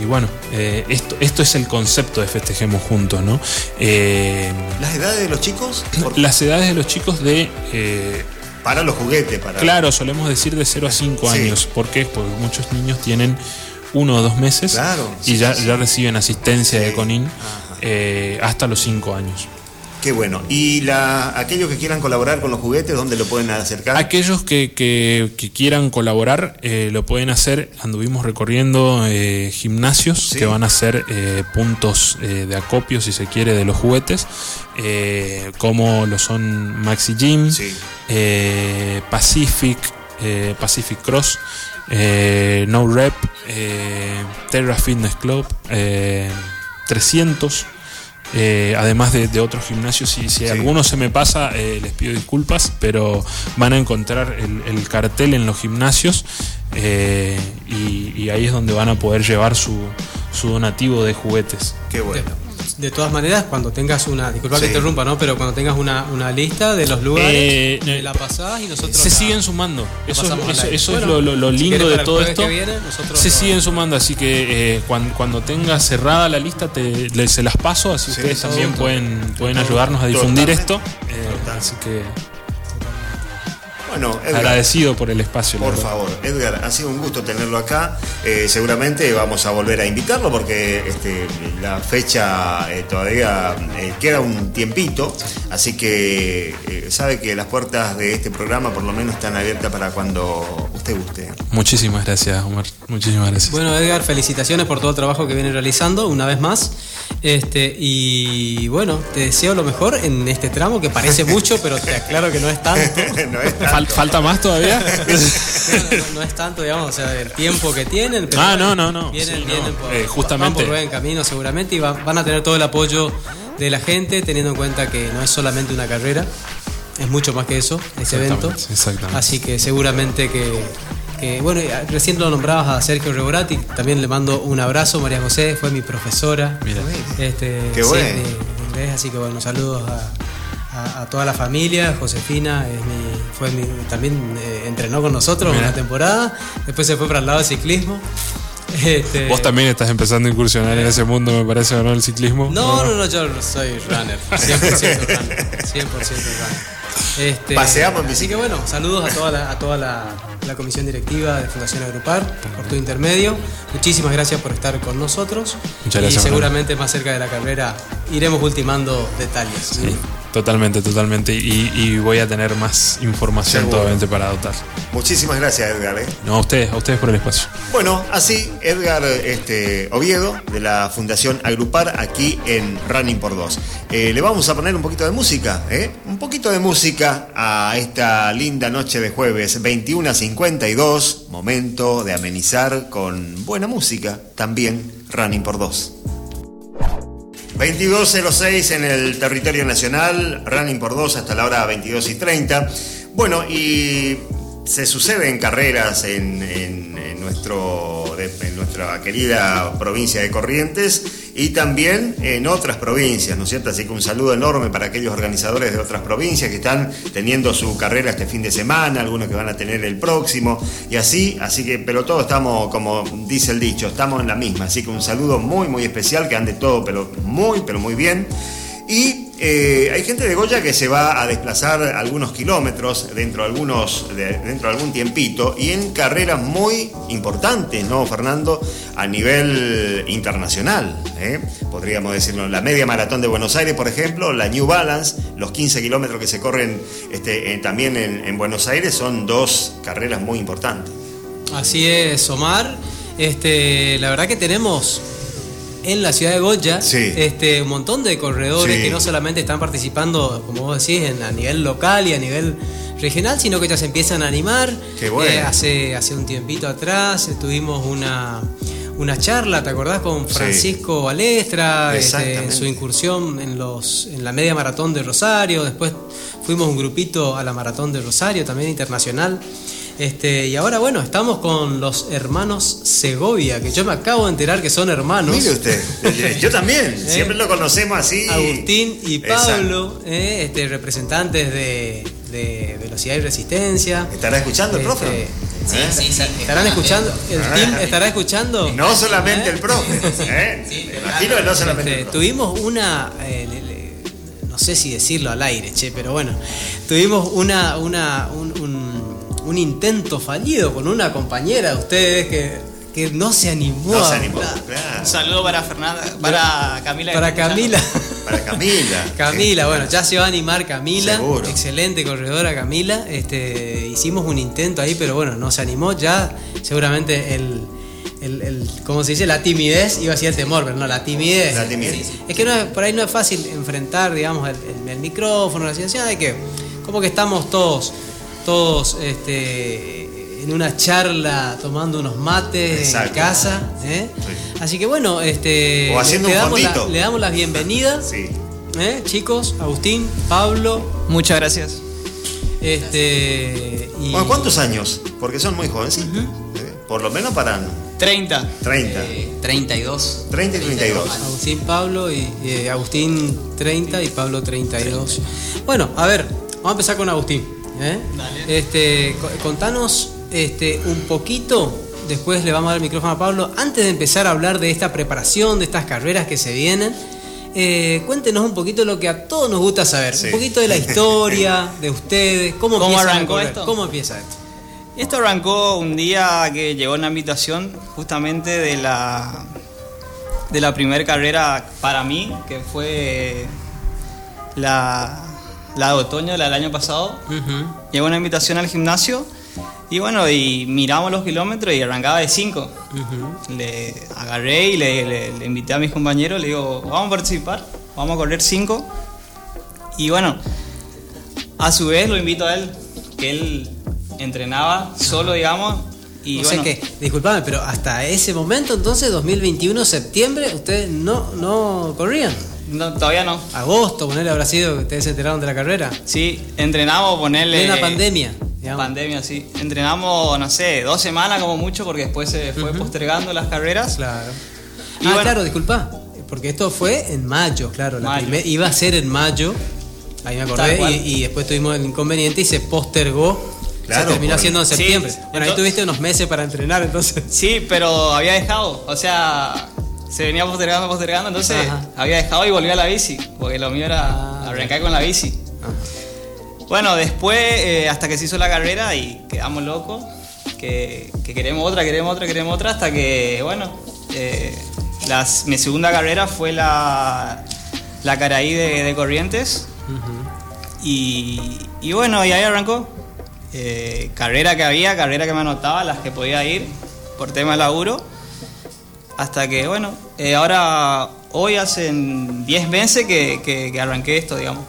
y bueno, esto, esto es el concepto de festejemos juntos, ¿no? ¿Las edades de los chicos? Las edades de los chicos de para los juguetes, para. Claro, solemos decir de 0 a 5 años. ¿Por qué? Porque muchos niños tienen uno o dos meses y ya, ya reciben asistencia de CONIN eh, hasta los 5 años. Qué bueno. ¿Y la, aquellos que quieran colaborar con los juguetes, dónde lo pueden acercar? Aquellos que, que, quieran colaborar eh, lo pueden hacer. Anduvimos recorriendo eh, gimnasios que van a ser eh, puntos de acopio, si se quiere, de los juguetes, como lo son Maxi Gym, Pacific, Pacific Cross, No Rep, Terra Fitness Club, 300. Eh, además de, otros gimnasios. Si, si alguno se me pasa, eh, les pido disculpas, pero van a encontrar el, cartel en los gimnasios eh, y, ahí es donde van a poder llevar su, su donativo de juguetes. Qué bueno. De todas maneras, cuando tengas una, disculpa que interrumpa, ¿no? Pero cuando tengas una, una lista de los lugares, eh, la pasás y nosotros. Se siguen sumando. Eso, eso, es lo, lo, lindo de todo esto. se siguen sumando, así que eh, cuando, cuando tengas cerrada la lista, te, se las paso, así que ustedes también pueden, pueden ayudarnos a difundir esto. Eh, así que. Bueno, agradecido por el espacio. Por favor, Edgar, ha sido un gusto tenerlo acá. Eh, seguramente vamos a volver a invitarlo porque este, la fecha eh, todavía eh, queda un tiempito, así que sabe que las puertas de este programa por lo menos están abiertas para cuando usted guste. Muchísimas gracias, Omar. Muchísimas gracias. Bueno, Edgar, felicitaciones por todo el trabajo que viene realizando una vez más. Este, y bueno, te deseo lo mejor en este tramo que parece mucho, pero te aclaro que no es tanto. ¿Falta más todavía? no, es tanto, digamos, o sea, el tiempo que tienen. ah, no, no, no. Vienen, vienen por, eh, justamente. Van por buen camino seguramente y van a tener todo el apoyo de la gente, teniendo en cuenta que no es solamente una carrera, es mucho más que eso, ese evento. Exactamente. Así que seguramente que bueno, recién lo nombrabas a Sergio Reborati, también le mando un abrazo, María José, fue mi profesora. Mira. Este, Qué bueno. así que bueno, saludos a, toda la familia, Josefina es mi, fue mi, también eh, entrenó con nosotros en una temporada, después se fue para el lado del ciclismo. Este, Vos también estás empezando a incursionar en ese mundo, me parece, ¿o no? El ciclismo. No, no, no, yo soy runner, 100% runner, 100% runner. Este, Paseamos Así que bueno, saludos a toda la, a toda la, comisión directiva de Fundación Agrupar por tu intermedio. Muchísimas gracias por estar con nosotros. Muchas gracias. Y seguramente más cerca de la carrera iremos ultimando detalles. Totalmente, totalmente. Y, voy a tener más información totalmente para adoptar. Muchísimas gracias, Edgar. ¿eh? No, a ustedes, a ustedes por el espacio. Bueno, así, Edgar este, Oviedo, de la Fundación Agrupar, aquí en Running por Dos. Eh, le vamos a poner un poquito de música, ¿eh? Un poquito de música a esta linda noche de jueves, 21 a 52. Momento de amenizar con buena música, también Running por Dos. 22.06 en el territorio nacional, running por dos hasta la hora 22 y 30. Bueno, y se suceden carreras en, en, nuestro, en nuestra querida provincia de Corrientes y también en otras provincias, ¿no es cierto? Así que un saludo enorme para aquellos organizadores de otras provincias que están teniendo su carrera este fin de semana, algunos que van a tener el próximo y así, así que, pero todos estamos, como dice el dicho, estamos en la misma, así que un saludo muy, muy especial, que ande todo, pero muy, pero muy bien. Y eh, hay gente de Goya que se va a desplazar algunos kilómetros dentro de, algunos, dentro de algún tiempito y en carreras muy importantes, ¿no, Fernando? A nivel internacional, ¿eh? podríamos decirlo. La media maratón de Buenos Aires, por ejemplo, la New Balance, los 15 kilómetros que se corren este, también en, en Buenos Aires son dos carreras muy importantes. Así es, Omar. Este, la verdad que tenemos en la ciudad de Goya este, un montón de corredores que no solamente están participando, como vos decís, en, a nivel local y a nivel regional, sino que ya se empiezan a animar. Eh, hace, hace un tiempito atrás tuvimos una, una charla, ¿te acordás? Con Francisco Balestra, este, en su incursión en, los, en la media maratón de Rosario. Después fuimos un grupito a la maratón de Rosario, también internacional. Este, y ahora, bueno, estamos con los hermanos Segovia, que yo me acabo de enterar que son hermanos. Mire usted, yo también, ¿Eh? siempre lo conocemos así. Agustín y Pablo, ¿eh? este, representantes de, Velocidad y Resistencia. ¿Estará escuchando el profe? Sí, ¿Eh? sí, sí, ¿Estarán escuchando? ¿El team estará escuchando? No solamente el profe. ¿eh? imagino que no solamente este, Tuvimos una. no sé si decirlo al aire, che, pero bueno. Tuvimos una, una, un un intento fallido con una compañera de ustedes que, no se animó. No se animó, Un saludo para Fernanda, para Camila. Para Camila. Para Camila. Camila, bueno, ya se va a animar Camila. Excelente corredora Camila. Este, hicimos un intento ahí, pero bueno, no se animó. Ya seguramente el, el, ¿cómo se dice? La timidez, iba a decir el temor, pero no, la timidez. La timidez. Es que por ahí no es fácil enfrentar, digamos, el, micrófono, la situación de que como que estamos todos todos este, en una charla tomando unos mates en casa. ¿eh? Así que bueno, este, le, damos la, le, damos las bienvenidas. ¿eh? Chicos, Agustín, Pablo. Muchas gracias. Este, ¿Cuántos años? Porque son muy jóvenes. ¿eh? Por lo menos para 30. 30. 32. 30 y 32. Agustín Pablo y, y Agustín 30 y Pablo 32. Bueno, a ver, vamos a empezar con Agustín. ¿Eh? Dale. Este, co- contanos este, un poquito, después le vamos a dar el micrófono a Pablo, antes de empezar a hablar de esta preparación, de estas carreras que se vienen. eh, cuéntenos un poquito lo que a todos nos gusta saber, Sí. un poquito de la historia de ustedes, cómo, ¿Cómo empiezan a arrancó esto? ¿Cómo empieza esto? Esto arrancó un día que llegó una invitación justamente de la de la primera carrera para mí, que fue la, la de otoño del año pasado. Llegó una invitación al gimnasio y bueno, y miramos los kilómetros y arrancaba de 5. Ujú. Le agarré y le, le- le invité a mis compañeros, le digo, vamos a participar, vamos a correr 5. Y bueno, a su vez lo invito a él, que él entrenaba solo, digamos. Y o bueno, sea que, disculpame, pero hasta ese momento, entonces, 2021, septiembre, ustedes no, no corrían. No, todavía no. Agosto, ponerle habrá sido que ustedes se enteraron de la carrera. Sí, entrenamos, ponerle... Plena pandemia. digamos. Pandemia, sí. Entrenamos, no sé, dos semanas como mucho, porque después se fue postergando las carreras. Claro. Y ah, bueno. claro, disculpa. Porque esto fue en mayo, claro. La Mayo. primer- iba a ser en mayo. Ahí me acordé. Y, y después tuvimos el inconveniente y se postergó. Claro, se terminó por- haciendo en Sí, septiembre. bueno, ahí tuviste unos meses para entrenar, entonces. Sí, pero había dejado, o sea, se venía postergando, postergando, entonces Ajá. había dejado y volví a la bici, porque lo mío era Ah, arrancar con la bici. Bueno, después, eh, hasta que se hizo la carrera y quedamos locos, que, que queremos otra, queremos otra, queremos otra, hasta que, bueno, eh, las- mi segunda carrera fue la, la Caraí de, de Corrientes, y, y bueno, y ahí arrancó. Eh, carrera que había, carrera que me anotaba, las que podía ir por tema de laburo. Hasta que, bueno, eh, ahora, hoy hacen 10 meses que, que- que arranqué esto, digamos.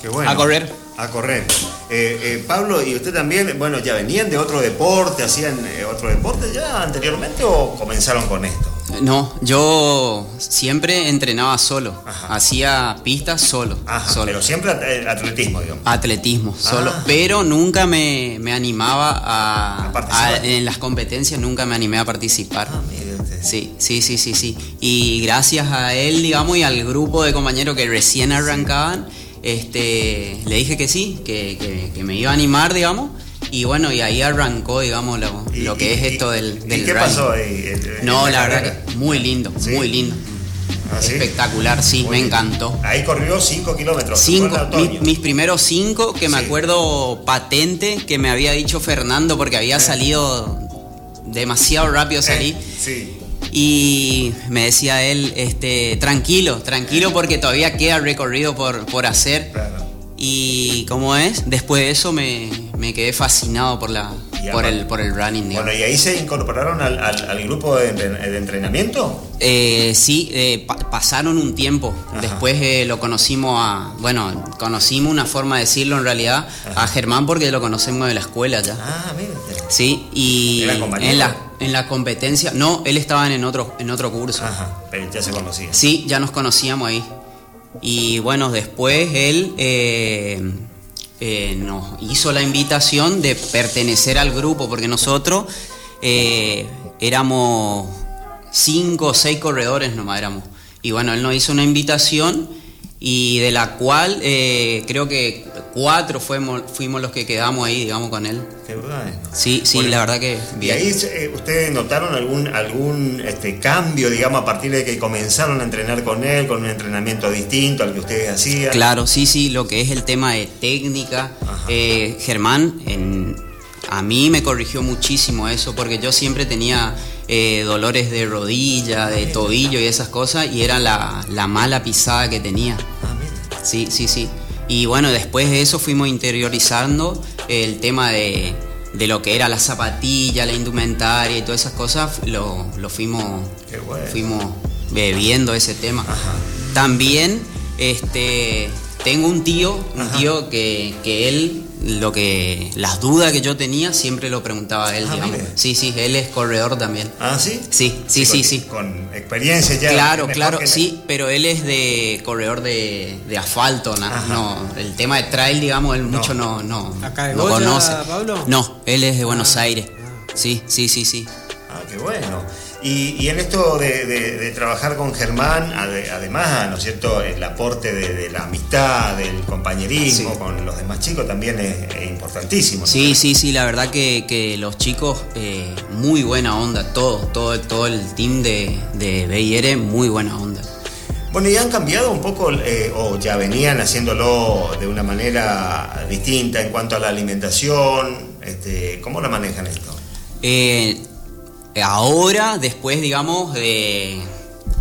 Qué bueno. A correr. A correr. Eh, eh, Pablo, ¿y usted también, bueno, ya venían de otro deporte, hacían eh, otro deporte ya anteriormente o comenzaron con esto? No, yo siempre entrenaba solo. Ajá. Hacía pistas solo. Ajá, solo. pero siempre at- atletismo, digamos. Atletismo, solo. Ah. Pero nunca me, me animaba a, A participar. a- En las competencias nunca me animé a participar. Ah. Sí, sí, sí, sí, sí. Y gracias a él, digamos, y al grupo de compañeros que recién arrancaban, este, le dije que sí, que, que- que me iba a animar, digamos. Y bueno, y ahí arrancó, digamos, lo, Y- lo que y- es y- esto del, ¿Y del qué rally. pasó ahí? eh, en No, la verdad que muy lindo, Sí. muy lindo. ¿Ah, sí? Espectacular, sí, Muy me bien. encantó. Ahí corrió 5 kilómetros. Cinco, mis, primeros cinco que me Sí. acuerdo patente que me había dicho Fernando porque había salido demasiado rápido salí Eh, sí. Y me decía él este tranquilo tranquilo porque todavía queda recorrido por, por hacer Claro. y como es después de eso me, me quedé fascinado por la por el por el running digamos. Bueno, ¿y ahí se incorporaron al, al- al grupo de, entren- de entrenamiento? Eh, sí, eh, pa- pasaron un tiempo. Ajá. Después eh, lo conocimos a. Bueno, conocimos una forma de decirlo en realidad a Germán porque lo conocemos de la escuela ya. Ah, usted. Sí, y en la, en la competencia. No, él estaba en otro, en otro curso. Ajá, pero ya se conocía. Sí, ya nos conocíamos ahí. Y bueno, después él eh, nos hizo la invitación de pertenecer al grupo, porque nosotros eh, éramos cinco o seis corredores nomás éramos. Y bueno, él nos hizo una invitación y de la cual eh, creo que cuatro fuimos, fuimos los que quedamos ahí, digamos, con él. Qué bueno. Sí, sí, Bueno, la verdad que ¿Y bien. ahí eh, ustedes notaron algún, algún este, cambio, digamos, a partir de que comenzaron a entrenar con él, con un entrenamiento distinto al que ustedes hacían? Claro, sí, sí, lo que es el tema de técnica. Eh, Germán, en- a mí me corrigió muchísimo eso, porque yo siempre tenía eh, dolores de rodilla, de tobillo y esas cosas, y era la, la mala pisada que tenía. Sí, sí, sí. Y bueno, después de eso fuimos interiorizando el tema de, de lo que era la zapatilla, la indumentaria y todas esas cosas, lo, lo fuimos, bueno. fuimos viendo ese tema. Ajá. También este, tengo un tío, un Ajá. tío que, que él, lo que las dudas que yo tenía, siempre lo preguntaba a él, Ah, digamos. Sí, sí, él es corredor también. ¿Ah, sí? Sí, sí, sí, sí. Con experiencia ya. Claro, claro, sí, pero él es de corredor de, de asfalto, Ajá. no, el tema de trail, digamos, él mucho no, no, ¿Acá de no Goya, conoce. Pablo? No, él es de Buenos Ah, Aires. ah. Sí, sí, sí, sí. Ah, qué bueno. Y, en esto de, trabajar con Germán, además, ¿no es cierto?, el aporte de, la amistad, del compañerismo con los demás chicos también es, importantísimo. Sí, sí, sí, la verdad que, los chicos, eh, muy buena onda, todo, todo, todo el team de, de BIR, muy buena onda. Bueno, ¿y han cambiado un poco eh, o ya venían haciéndolo de una manera distinta en cuanto a la alimentación? Este, ¿Cómo la manejan esto? Eh, ahora, después, digamos, de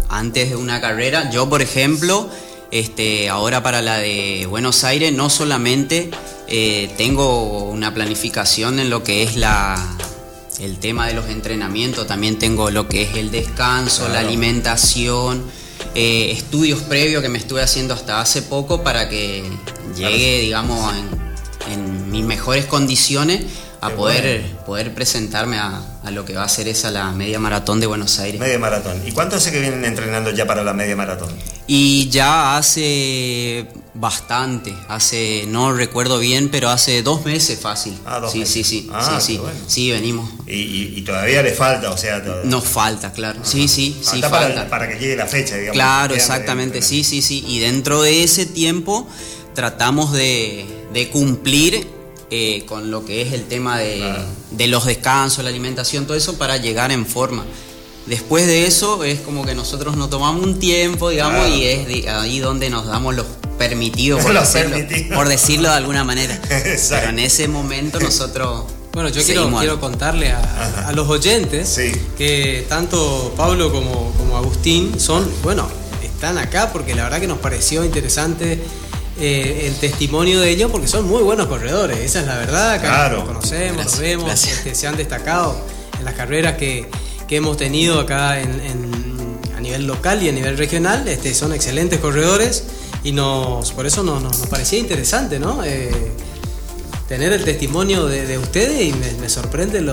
antes de una carrera, yo, por ejemplo, este, ahora para la de Buenos Aires, no solamente eh, tengo una planificación en lo que es la, el tema de los entrenamientos, también tengo lo que es el descanso, la alimentación eh, estudios previos que me estuve haciendo hasta hace poco para que llegue, digamos, en, mis mejores condiciones a poder, poder presentarme a, lo que va a ser esa la media maratón de Buenos Aires. Media maratón. ¿Y cuánto hace que vienen entrenando ya para la media maratón? Y ya hace bastante, hace, no recuerdo bien, pero hace dos meses fácil. Ah, dos sí, meses. sí, sí, ah, sí, sí, sí, venimos. Y, todavía le falta, o sea... Nos falta, claro. Sí, sí, sí, falta. Para, que llegue la fecha, digamos. Claro, exactamente, sí, sí, sí. Y dentro de ese tiempo tratamos de, cumplir eh, con lo que es el tema de, de los descansos, la alimentación, todo eso para llegar en forma. Después de eso es como que nosotros nos tomamos un tiempo, digamos, y es ahí donde nos damos los permitidos, por, decirlo, por decirlo de alguna manera. Pero en ese momento nosotros... Bueno, yo quiero, quiero contarle a, los oyentes que tanto Pablo como, como Agustín son, bueno, están acá porque la verdad que nos pareció interesante eh, el testimonio de ellos porque son muy buenos corredores, esa es la verdad, acá los conocemos, los vemos, este, se han destacado en las carreras que, que hemos tenido acá a nivel local y a nivel regional. Este, son excelentes corredores y nos, por eso nos, parecía interesante ¿no? Eh, tener el testimonio de, ustedes y me, sorprende el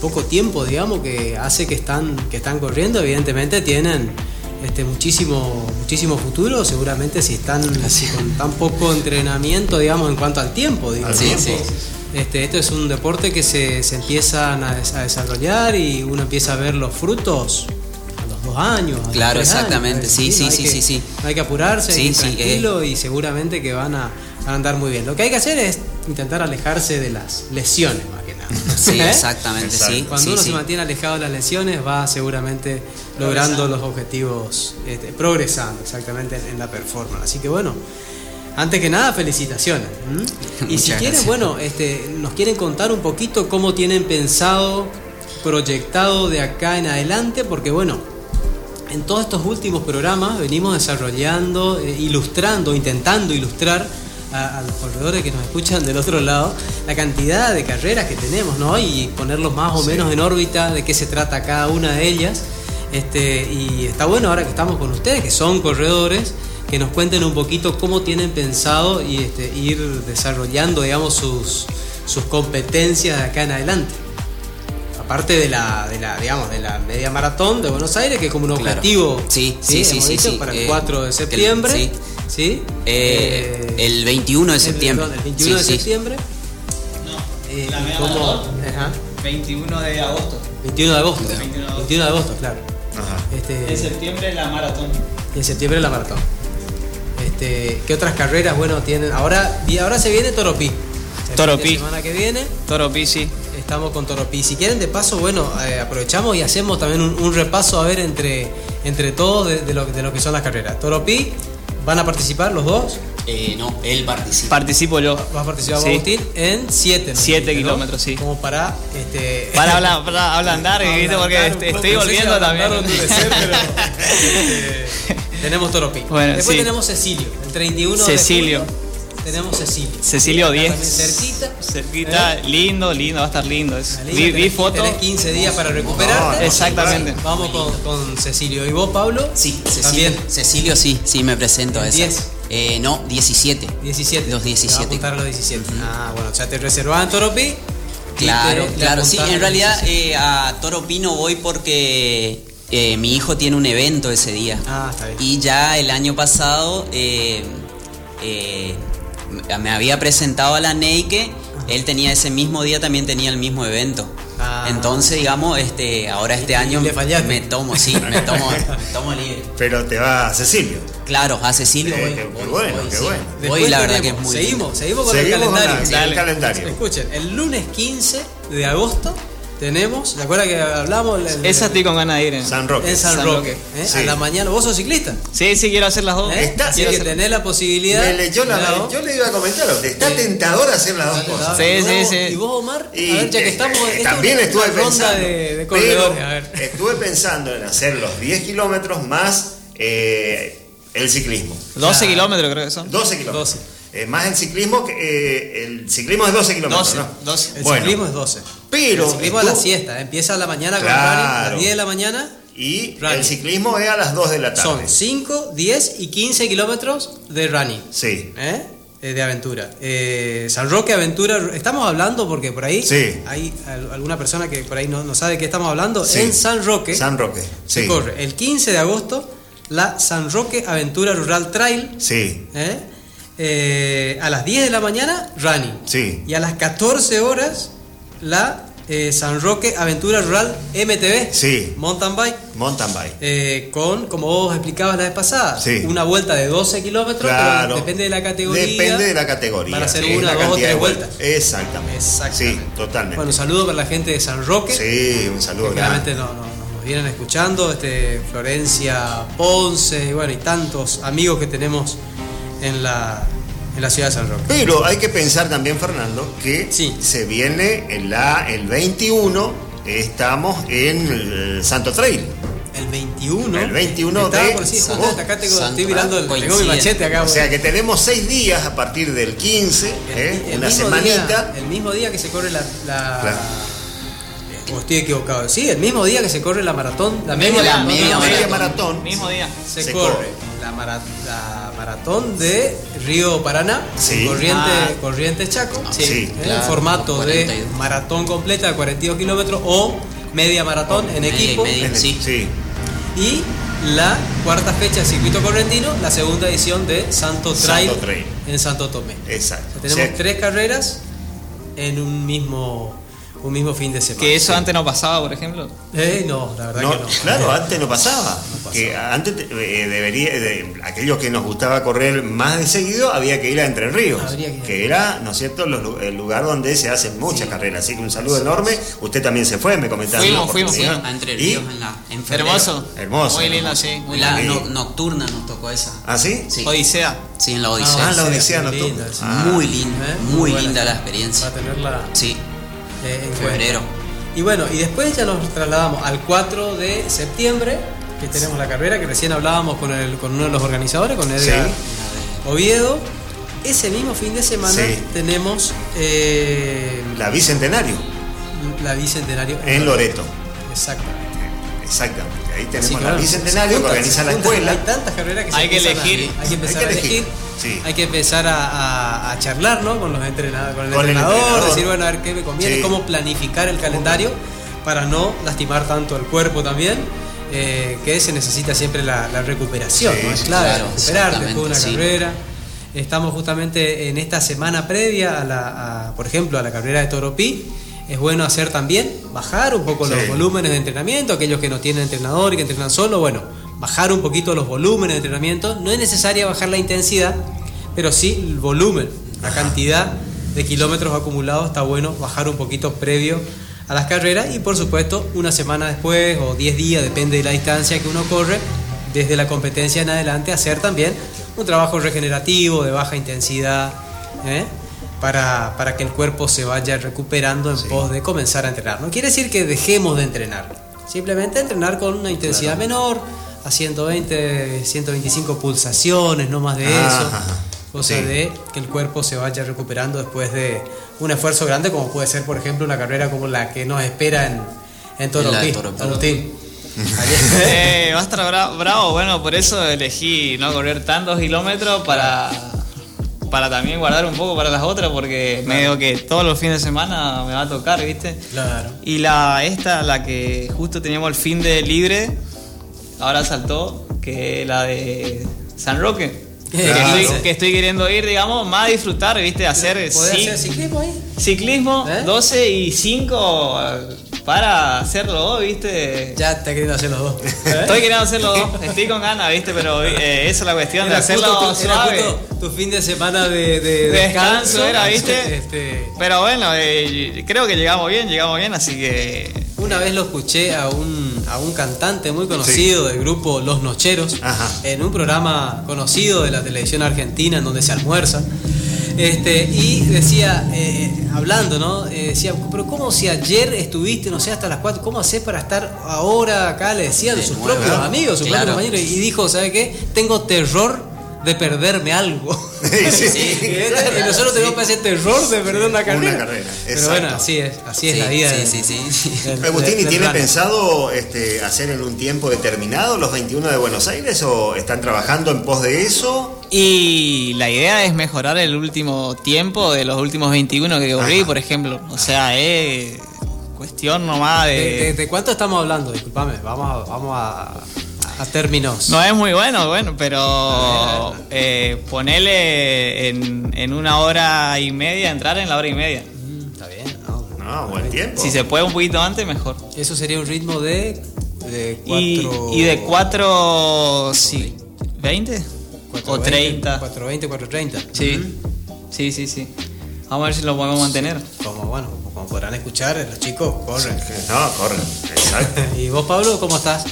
poco tiempo digamos, que hace que están, que están corriendo. Evidentemente tienen este, muchísimo, muchísimo futuro, seguramente si están con tan poco entrenamiento, digamos, en cuanto al tiempo. Digo, este, esto es un deporte que se, empiezan a, desarrollar y uno empieza a ver los frutos a los dos años. claro, exactamente, sí, sí, sí, sí, sí. No hay que apurarse, sí, tranquilo y seguramente que van a, andar muy bien. Lo que hay que hacer es intentar alejarse de las lesiones que. Sí, ¿Eh? exactamente, sí. Cuando uno se mantiene alejado de las lesiones va seguramente logrando los objetivos, este, progresando exactamente en la performance. Así que bueno. Antes que nada, felicitaciones. Y si quieren, bueno, este, nos quieren contar un poquito cómo tienen pensado, proyectado de acá en adelante, porque bueno, en todos estos últimos programas venimos desarrollando, eh, ilustrando, intentando ilustrar a, los corredores que nos escuchan del otro lado, la cantidad de carreras que tenemos, ¿no? Y ponerlos más o menos en órbita de qué se trata cada una de ellas. Este, y está bueno ahora que estamos con ustedes, que son corredores, que nos cuenten un poquito cómo tienen pensado y este, ir desarrollando, digamos, sus, sus competencias de acá en adelante. Aparte de la, de la, digamos, de la media maratón de Buenos Aires, que es como un objetivo sí, sí, sí, sí, para el 4 de septiembre. sí. Eh, el 21 de septiembre. El, 21 de septiembre. No, eh, la media maratón. 21 de agosto. 21 de agosto. 21 de agosto, claro. Ajá. Este, en septiembre la maratón. Y en septiembre la maratón. Este, ¿Qué otras carreras, bueno, tienen? Ahora, ahora se viene Toropí. Toropí. La semana que viene. Toropí, sí. Estamos con Toropí. Si quieren, de paso, bueno, eh, aprovechamos y hacemos también un, repaso a ver entre, entre todos de, lo, de lo que son las carreras. Toropí, ¿van a participar los dos? Eh, no, él participa. Participo yo. Va a participar Agustín en 7 7 kilómetros, sí. Como para. Este, para hablar, para andar, porque estoy volviendo también. Tenemos Toropí. Después tenemos Cecilio, el 31 Cecilio. de julio. Tenemos Cecilio. Cecilio 10. Cerquita. Cerquita, ¿Eh? lindo, lindo, va a estar lindo. vi, vi fotos. 15 días para recuperarte. exactamente. Vamos con, con, Cecilio. ¿Y vos, Pablo? Sí, Cecilio. Cecilio, sí, sí, me presento a eso. 10. Eh, no, 17. 17. Los 17. Te a los 17. Ah, bueno, ya te reservaban Toropí. Claro, claro, sí, en realidad eh, a Toropí no voy porque eh, mi hijo tiene un evento ese día. Ah, está bien. Y ya el año pasado eh, eh, me había presentado a la Neike. Él tenía ese mismo día, también tenía el mismo evento. Ah. Entonces, digamos, este, ahora este año me tomo, sí, me tomo, tomo libre. Pero te va a Cecilio. Claro, a Cecilio voy, qué, bueno, qué bueno. Hoy la verdad que es muy Seguimos, seguimos con el calendario. el calendario. Escuchen, el lunes 15 de agosto tenemos, ¿te acuerdas que hablamos? Esa estoy con ganas de ir. En San Roque. En San, Roque. ¿eh? A la mañana. ¿Vos sos ciclista? Sí, sí, quiero hacer las dos. ¿Eh? Así que tenés la posibilidad. yo, le iba a comentar, está tentador hacer las dos cosas. Sí, sí, sí. ¿Y vos, Omar? a ver, ya que estamos. Eh, también estuve pensando. De, de corredores, a ver. Estuve pensando en hacer los 10 kilómetros más eh, el ciclismo. 12 kilómetros creo que son. 12 kilómetros. 12. Eh, más el ciclismo, que, eh, el ciclismo es 12 kilómetros, 12, ¿no? 12. El ciclismo es 12. Pero. El ciclismo es la siesta, empieza a la mañana con a las 10 de la mañana. Y el ciclismo es a las 2 de la tarde. Son 5, 10 y 15 kilómetros de running. Sí. ¿Eh? De aventura. San Roque Aventura, estamos hablando porque por ahí sí. hay alguna persona que por ahí no, no sabe de qué estamos hablando. En San Roque. San Roque. Se corre el 15 de agosto la San Roque Aventura Rural Trail. Sí. ¿eh? Eh, a las 10 de la mañana, running. Sí. Y a las 14 horas, la eh, San Roque Aventura Rural MTV. Sí. Mountain bike. Mountain bike. con, como vos explicabas la vez pasada, sí. una vuelta de 12 kilómetros. Claro. depende de la categoría. Depende de la categoría. Para hacer una, dos o tres vueltas. Exactamente. Exactamente. Sí, totalmente. Bueno, un saludo para la gente de San Roque. Sí, un saludo Claramente no, no vienen escuchando, este, Florencia Ponce y bueno, y tantos amigos que tenemos en la, en la ciudad de San Roque. Pero hay que pensar también, Fernando, que se viene en la, el 21, estamos en el Santo Trail. El 21. El 21 de. Por sí, acá estoy mirando el, tengo mi machete acá. O sea que tenemos seis días a partir del 15, el, ¿eh? una semanita. el mismo día que se corre la, la o estoy equivocado. Sí, el mismo día que se corre la maratón, la media, la media, maratón. Mismo día. Se, corre, La, maratón de Río Paraná, corriente, ah. corriente Chaco, sí, en formato de maratón completa de 42 kilómetros o media maratón en equipo. sí. Y la cuarta fecha del circuito correntino, la segunda edición de Santo Trail, en Santo Tomé. Exacto. tenemos tres carreras en un mismo un mismo fin de semana. Que eso antes no pasaba, por ejemplo. Eh, no, la verdad que no. Claro, antes no pasaba. Que antes eh, debería, de, aquellos que nos gustaba correr más de seguido, había que ir a Entre Ríos, que, era, ¿no es cierto?, el lugar donde se hacen muchas carreras. Así que un saludo enorme. Usted también se fue, me comentaba. Fuimos, fuimos, A Entre Ríos en, la, en Hermoso. Hermoso. Muy lindo, sí. Muy la nocturna nos tocó esa. ¿Ah, sí? sí. Odisea. Sí, en la Odisea. Ah, la Odisea nocturna. muy linda, ¿Eh? muy, linda la experiencia. Para tenerla. Sí. Eh, en febrero. Y bueno, y después ya nos trasladamos al 4 de septiembre, que tenemos la carrera, que recién hablábamos con, el, con uno de los organizadores, con Edgar Oviedo. Ese mismo fin de semana tenemos... Eh, la Bicentenario. La Bicentenario. En, Loreto. Exactamente. Exactamente. Ahí tenemos la Bicentenario que organiza la escuela. Hay tantas carreras que hay que elegir. hay que empezar a elegir. Hay que empezar a, charlar ¿no? con los entrenadores, con el entrenador, decir, bueno, a ver qué me conviene, cómo planificar el calendario para no lastimar tanto el cuerpo también. Eh, que se necesita siempre la, recuperación, ¿no? Es clave recuperar después de una carrera. Estamos justamente en esta semana previa a la, por ejemplo, a la carrera de Toropí. Es bueno hacer también, bajar un poco los volúmenes de entrenamiento, aquellos que no tienen entrenador y que entrenan solo, bueno, bajar un poquito los volúmenes de entrenamiento. No es necesaria bajar la intensidad, pero sí el volumen, la cantidad de kilómetros acumulados está bueno bajar un poquito previo a las carreras y por supuesto una semana después o 10 días, depende de la distancia que uno corre, desde la competencia en adelante hacer también un trabajo regenerativo de baja intensidad ¿eh? Para, para, que el cuerpo se vaya recuperando en pos de comenzar a entrenar. No quiere decir que dejemos de entrenar, simplemente entrenar con una intensidad menor a 120, 125 pulsaciones, no más de eso. Cosa de que el cuerpo se vaya recuperando después de un esfuerzo grande, como puede ser, por ejemplo, una carrera como la que nos espera en, en Toropí. eh, va a estar bravo, bueno, por eso elegí no correr tantos kilómetros para, para también guardar un poco para las otras, porque medio que todos los fines de semana me va a tocar, ¿viste? Claro. Y la esta, la que justo teníamos el fin de libre, ahora saltó, que la de San Roque. Que, estoy, queriendo ir, digamos, más a disfrutar, ¿viste? Hacer, hacer ciclismo ahí? Ciclismo, 12 ¿Eh? y 5 para hacerlo, ¿viste? Ya está queriendo hacer los dos. Estoy queriendo hacerlo dos, estoy con ganas, ¿viste? Pero eh, esa es la cuestión de hacerlo suave. tu, fin de semana de, descanso, era, ¿viste? Este... Pero bueno, eh, creo que llegamos bien, llegamos bien, así que... Una vez lo escuché a un, a un cantante muy conocido del grupo Los Nocheros, en un programa conocido de la televisión argentina en donde se almuerza. Este, y decía, eh, hablando, ¿no? Eh, decía, pero ¿cómo si ayer estuviste, no sé, hasta las 4, ¿cómo haces para estar ahora acá? Le decía de sus propios amigos, sus propios compañeros. Y dijo, ¿sabe qué? Tengo terror de perderme algo. Sí, y nosotros tenemos ese terror de perder una carrera. Una carrera. Pero bueno, así es, así es la vida. Sí, sí, sí. Agustín, ¿tiene pensado este, hacer en un tiempo determinado los 21 de Buenos Aires o están trabajando en pos de eso? Y la idea es mejorar el último tiempo de los últimos 21 que corrí, por ejemplo. O sea, es cuestión nomás de... ¿De, cuánto estamos hablando? Disculpame, vamos vamos a a términos. No es muy bueno, bueno, pero eh, ponele en, una hora y media, entrar en la hora y media. Mm, está bien, no, buen tiempo. Si se puede un poquito antes, mejor. Eso sería un ritmo de, de Y, de 4, sí, 20 o 30. 420, 430. Sí, sí, sí, sí. Vamos a ver si lo podemos mantener. Como bueno, como podrán escuchar, los chicos corren. no, corren, exacto. ¿Y vos, Pablo, cómo estás?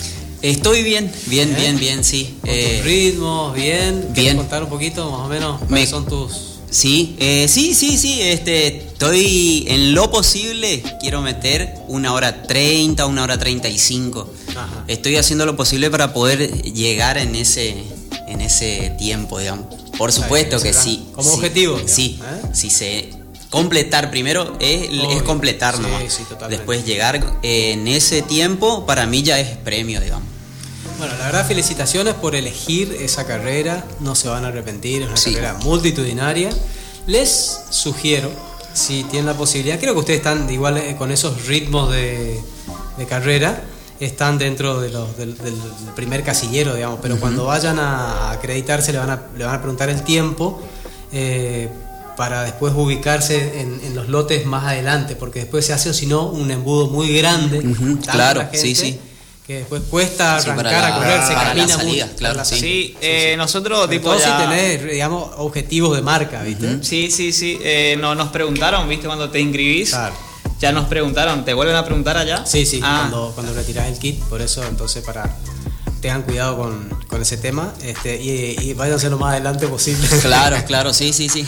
Estoy bien, bien, bien, bien, sí. ¿Con eh, ritmos, bien. ¿Quieres contar un poquito más o menos cuáles son tus...? Sí, eh, sí, sí, sí. Este, estoy en lo posible. Quiero meter una hora treinta, una hora treinta y cinco. Estoy haciendo lo posible para poder llegar en ese, en ese tiempo, digamos. Por supuesto que sí. Como objetivo. sí, ¿eh? sí se completar primero es, es completar nomás. Después llegar en ese tiempo para mí ya es premio, digamos. Bueno, la verdad felicitaciones por elegir esa carrera, no se van a arrepentir, es una carrera multitudinaria. Les sugiero, si tienen la posibilidad, creo que ustedes están igual eh, con esos ritmos de, carrera, están dentro de los, del, primer casillero, digamos, pero cuando vayan a acreditarse le van a, le van a preguntar el tiempo. Eh, para después ubicarse en, los lotes más adelante, porque después se hace o si no un embudo muy grande. claro, sí, sí. Que después cuesta arrancar a correr, se camina salida, claro, sí. Eh, nosotros tipo ya... si tenés, digamos, objetivos de marca, ¿viste? Sí, sí, sí. Eh, no, nos preguntaron, ¿viste? Cuando te inscribís. Ya nos preguntaron, ¿te vuelven a preguntar allá? Sí, sí, ah. cuando, cuando retirás el kit, por eso entonces para tengan cuidado con, ese tema este, y, y, váyanse lo más adelante posible. Claro, claro, sí, sí, sí.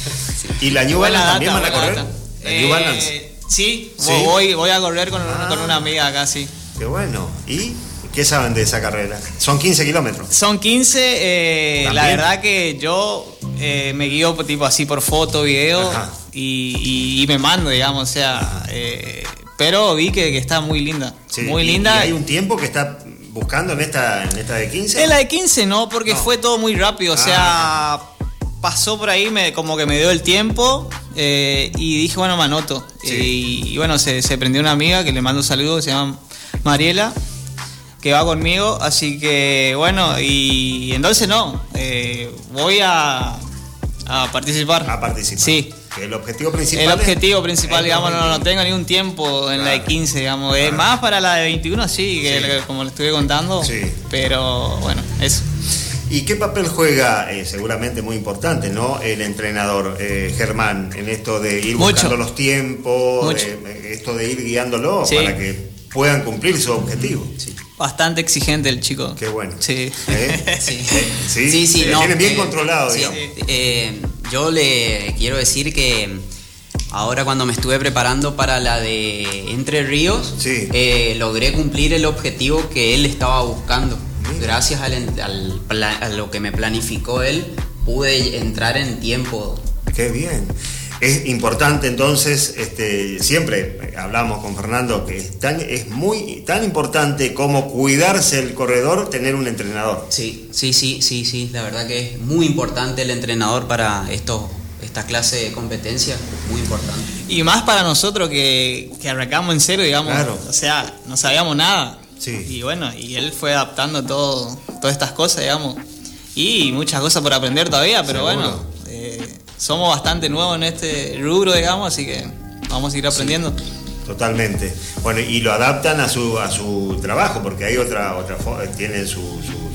¿Y la New Balance también van a correr? ¿La New Balance? Sí, Voy, voy a correr con, con una amiga acá, sí. Qué bueno. ¿Y qué saben de esa carrera? Son 15 kilómetros. Son 15. Eh, la verdad que yo eh, me guío tipo así por foto, video y, y, me mando, digamos. O sea, eh, pero vi que, que, está muy linda. muy linda. Y hay un tiempo que está buscando en esta, en esta de 15? En la de 15 no, porque fue todo muy rápido. O sea, ah. pasó por ahí, me, como que me dio el tiempo eh, y dije, bueno, me anoto. Y, bueno, se, prendió una amiga que le mando un saludo, se llama Mariela, que va conmigo. Así que bueno, y entonces no, eh, voy a, a participar. A participar. Sí el objetivo principal. El objetivo principal, digamos, no, tengo ni un tiempo en la de 15, digamos. Es más para la de 21, sí, que como le estuve contando. Sí. Pero bueno, eso. ¿Y qué papel juega, eh, seguramente muy importante, ¿no? El entrenador eh, Germán en esto de ir buscando los tiempos, esto de ir guiándolo para que puedan cumplir su objetivo. Bastante exigente el chico. Qué bueno. Sí. sí. sí. sí, sí, tienen bien controlado, digamos yo le quiero decir que ahora cuando me estuve preparando para la de Entre Ríos, eh, logré cumplir el objetivo que él estaba buscando. Gracias al, a lo que me planificó él, pude entrar en tiempo. Qué bien. Es importante entonces, este, siempre hablamos con Fernando que es, tan, es muy tan importante como cuidarse el corredor, tener un entrenador. Sí, sí, sí, sí, sí, la verdad que es muy importante el entrenador para esto, esta clase de competencia, muy importante. Y más para nosotros que, que arrancamos en cero, digamos, o sea, no sabíamos nada. Sí. Y bueno, y él fue adaptando todo, todas estas cosas, digamos, y muchas cosas por aprender todavía, pero bueno somos bastante nuevos en este rubro, digamos, así que vamos a ir aprendiendo. Totalmente. Bueno, y lo adaptan a su, a su trabajo, porque hay otra, otra tienen su, su,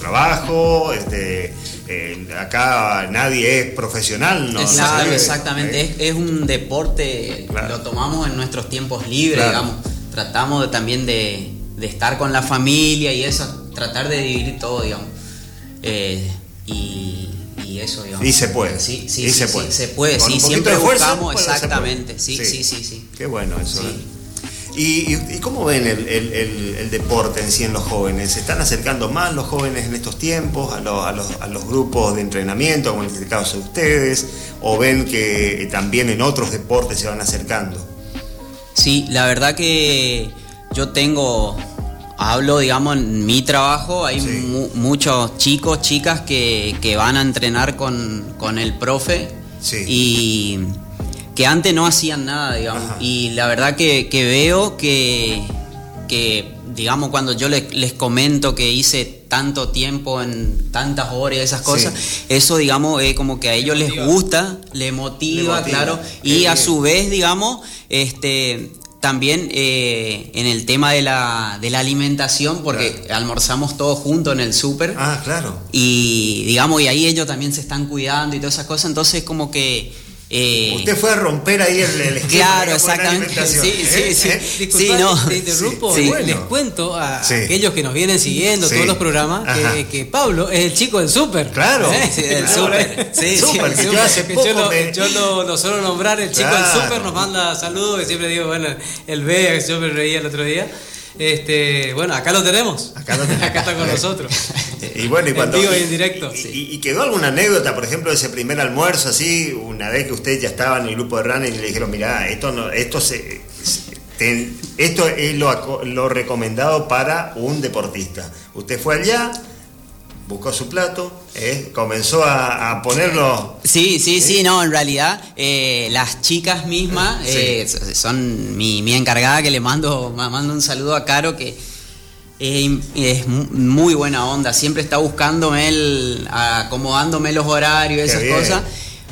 trabajo, este, eh, acá nadie es profesional, ¿no? Claro, exactamente, ¿Eh? es, un deporte, lo tomamos en nuestros tiempos libres, digamos, tratamos también de, estar con la familia y eso, tratar de dividir todo, digamos. Eh, y eso, Y se puede. Sí, sí, se puede. Se puede, sí, siempre buscamos, exactamente. Sí, sí, sí, sí, Qué bueno eso. ¿eh? ¿Y, cómo ven el, deporte en sí en los jóvenes? ¿Se están acercando más los jóvenes en estos tiempos a, los, grupos de entrenamiento, como en este caso de ustedes? ¿O ven que también en otros deportes se van acercando? Sí, la verdad que yo tengo hablo, digamos, en mi trabajo, hay muchos chicos, chicas que, van a entrenar con, el profe y que antes no hacían nada, digamos. Y la verdad que, veo que, que, digamos, cuando yo les, comento que hice tanto tiempo en tantas horas y esas cosas, eso, digamos, es como que a ellos les gusta, les motiva, claro, y a su vez, digamos, este también eh, en el tema de la, de la alimentación, porque almorzamos todos juntos en el súper. Ah, claro. Y digamos, y ahí ellos también se están cuidando y todas esas cosas, entonces como que eh, Usted fue a romper ahí el, el esquema. Claro, exactamente. Sí, sí, sí. ¿Eh? sí no. Te interrumpo. Les cuento a aquellos que nos vienen siguiendo todos los programas que, que, Pablo es el chico del súper. Claro. ¿Eh? Sí, del súper. Sí, super, sí. Yo, hace poco yo, lo, yo lo, lo, suelo nombrar el chico del súper, nos manda saludos y siempre digo, bueno, el Bea que yo me reía el otro día. Este, bueno, acá lo tenemos. Acá, lo tenemos. acá está con nosotros. y bueno, y cuando. En en directo. Y, quedó alguna anécdota, por ejemplo, de ese primer almuerzo, así, una vez que usted ya estaba en el grupo de running y le dijeron, mira, esto no, esto se. esto es lo, lo recomendado para un deportista. Usted fue allá, buscó su plato, eh, comenzó a, ponerlo. Sí, sí, sí, no, en realidad eh, las chicas mismas eh, son mi, mi, encargada que le mando, mando un saludo a Caro que es muy buena onda, siempre está buscándome, el, acomodándome los horarios, esas cosas.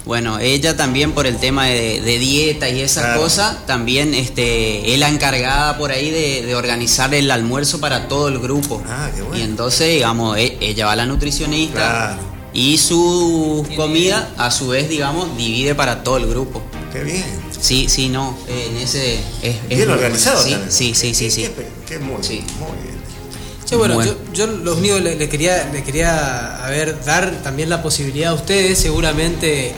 Bueno, ella también por el tema de, dieta y esas cosas, también este, es la encargada por ahí de, organizar el almuerzo para todo el grupo. Ah, qué bueno. Y entonces, digamos, e, ella va a la nutricionista y su comida, a su vez, digamos, divide para todo el grupo. Qué bien. Sí, sí, no, en ese es, bien organizado. Sí, sí, sí, sí, sí. Qué, muy, sí. muy bien bueno, Yo, yo, lo único le, quería, le quería a ver, dar también la posibilidad a ustedes, seguramente,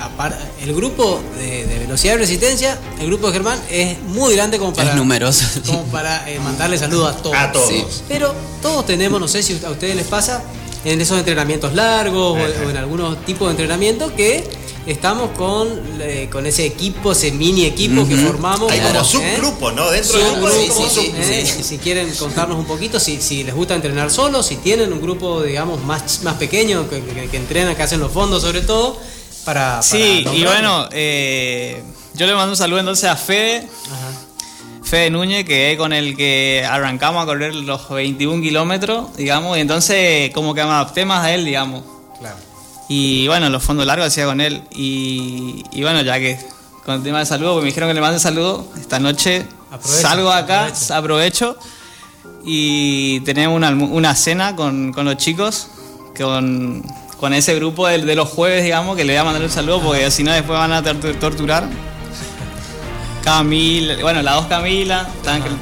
el grupo de, velocidad y resistencia, el grupo de Germán, es muy grande como para, numeroso, como para eh, mandarle saludos a todos. A todos. Pero todos tenemos, no sé si a ustedes les pasa, en esos entrenamientos largos o, en algunos tipos de entrenamiento que estamos con, eh, con ese equipo, ese mini equipo que formamos. Hay como subgrupo, ¿no? Dentro del Si quieren contarnos un poquito, si, si les gusta entrenar solos, si tienen un grupo, digamos, más, más pequeño que, que, entrenan, que hacen los fondos sobre todo, para... sí, y bueno, eh, yo le mando un saludo entonces a Fede. Fede Núñez, que es con el que arrancamos a correr los 21 kilómetros, digamos, y entonces como que me adapté más a él, digamos. Claro. Y bueno, los fondos largos hacía con él. Y, bueno, ya que con el tema de saludo, pues me dijeron que le mande saludo. Esta noche salgo acá, aprovecho. y tenemos una, cena con, los chicos, con, con ese grupo de, los jueves, digamos, que le voy a mandar un saludo porque si no después van a torturar. Camila, bueno, las dos Camila,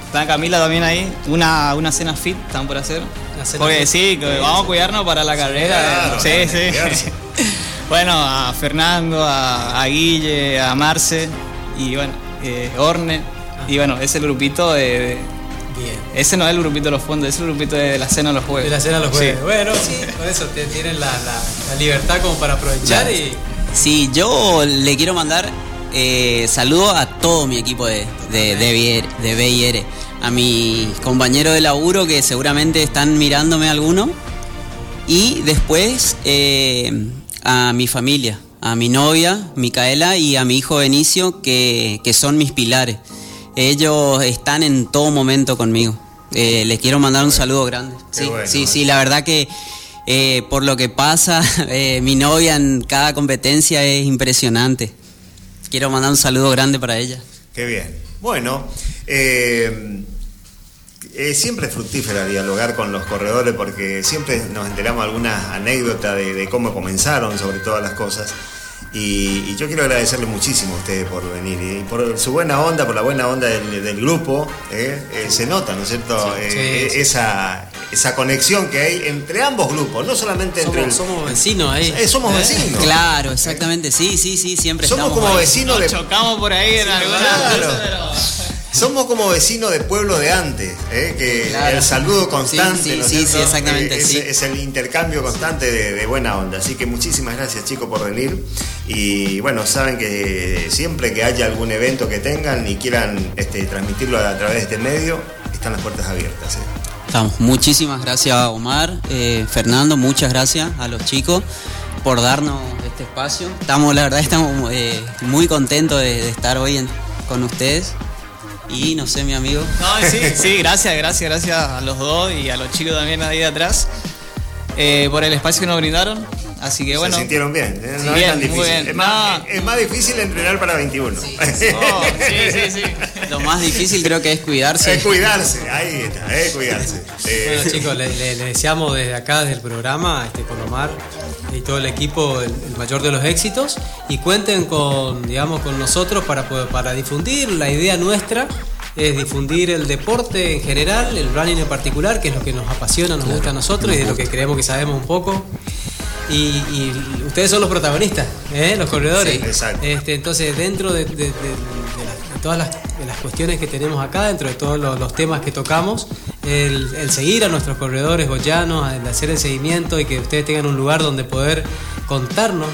está Camila también ahí, una, una cena fit están por hacer. Porque sí, vamos a cuidarnos para la carrera. sí, sí. bueno, a Fernando, a, Guille, a Marce y bueno, eh, Orne. Y bueno, ese grupito de, Bien. Ese no es el grupito de los fondos, es el grupito de la cena los jueves. De la cena los jueves. Bueno, sí, por eso tienen la, libertad como para aprovechar y. Sí, yo le quiero mandar eh, saludo a todo mi equipo de, de, de, de BIR, a mis compañeros de laburo que seguramente están mirándome alguno, y después eh, a mi familia, a mi novia, Micaela, y a mi hijo Benicio, que, son mis pilares. Ellos están en todo momento conmigo. Eh, les quiero mandar un saludo grande. Sí, sí, sí, la verdad que eh, por lo que pasa, mi novia en cada competencia es impresionante quiero mandar un saludo grande para ella. Qué bien. Bueno, eh, siempre es fructífera dialogar con los corredores porque siempre nos enteramos algunas anécdotas de, cómo comenzaron sobre todas las cosas. Y, yo quiero agradecerle muchísimo a ustedes por venir y por su buena onda, por la buena onda del, grupo. ¿eh? Eh, se nota, ¿no es cierto? esa, esa conexión que hay entre ambos grupos, no solamente entre. Somos vecinos ahí. somos vecinos. Claro, exactamente. Sí, sí, sí, siempre Somos como vecinos de. chocamos por ahí en alguna claro. Somos como vecinos de pueblo de antes, ¿eh? que el saludo constante, sí, sí, exactamente, es, el intercambio constante de, buena onda. Así que muchísimas gracias chicos por venir y bueno, saben que siempre que haya algún evento que tengan y quieran este, transmitirlo a, través de este medio, están las puertas abiertas. ¿eh? Estamos. Muchísimas gracias Omar, eh, Fernando, muchas gracias a los chicos por darnos este espacio. Estamos, la verdad, estamos muy contentos de, estar hoy con ustedes. Y no sé, mi amigo. Sí, sí, gracias, gracias, gracias a los dos y a los chicos también ahí de atrás eh, por el espacio que nos brindaron. Así que bueno. Se sintieron bien, ¿eh? no es tan difícil. Es, más, es, más, difícil entrenar para 21. Sí, sí, sí, Lo más difícil creo que es cuidarse. Es cuidarse, ahí está, es cuidarse. Bueno, chicos, le, deseamos desde acá, desde el programa, este, con Omar y todo el equipo, el, mayor de los éxitos. Y cuenten con, digamos, con nosotros para, para difundir la idea nuestra es difundir el deporte en general, el running en particular, que es lo que nos apasiona, nos gusta a nosotros y de lo que creemos que sabemos un poco. Y, ustedes son los protagonistas, ¿eh? los corredores. Este, entonces, dentro de, todas las, cuestiones que tenemos acá, dentro de todos los, temas que tocamos, el, seguir a nuestros corredores goyanos, el hacer el seguimiento y que ustedes tengan un lugar donde poder contarnos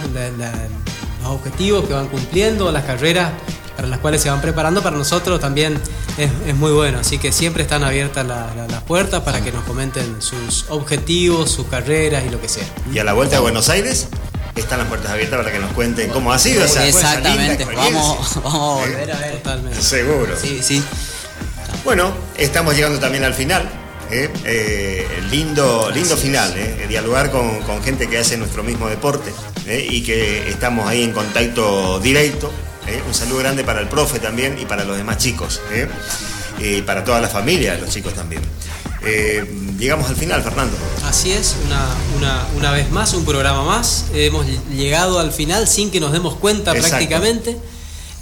los objetivos que van cumpliendo, las carreras para las cuales se van preparando, para nosotros también es, muy bueno. Así que siempre están abiertas las puertas para que nos comenten sus objetivos, sus carreras y lo que sea. Y a la vuelta a Buenos Aires están las puertas abiertas para que nos cuenten cómo ha sido esa Exactamente, vamos, vamos, a volver a ver. Totalmente. Seguro. Sí, sí. Bueno, estamos llegando también al final. ¿eh? Eh, lindo, lindo final, ¿eh? dialogar con, con, gente que hace nuestro mismo deporte y que estamos ahí en contacto directo ¿eh? Un saludo grande para el profe también y para los demás chicos. ¿eh? Y para toda la familia, los chicos también. Eh, llegamos al final, Fernando. Así es, una, vez más, un programa más. Hemos llegado al final sin que nos demos cuenta prácticamente.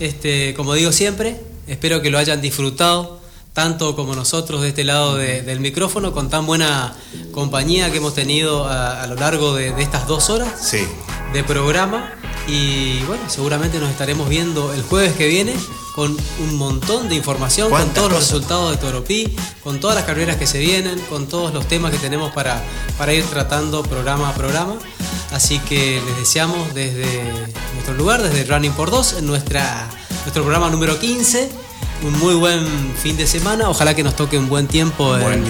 Este, como digo siempre, espero que lo hayan disfrutado tanto como nosotros de este lado del micrófono, con tan buena compañía que hemos tenido a, lo largo de, de, estas dos horas sí. de programa. Y bueno, seguramente nos estaremos viendo el jueves que viene con un montón de información, con todos los resultados de Toropí, con todas las carreras que se vienen, con todos los temas que tenemos para, para ir tratando programa a programa. Así que les deseamos desde nuestro lugar, desde Running por Dos, en nuestra, nuestro programa número 15 un muy buen fin de semana. Ojalá que nos toque un buen tiempo en,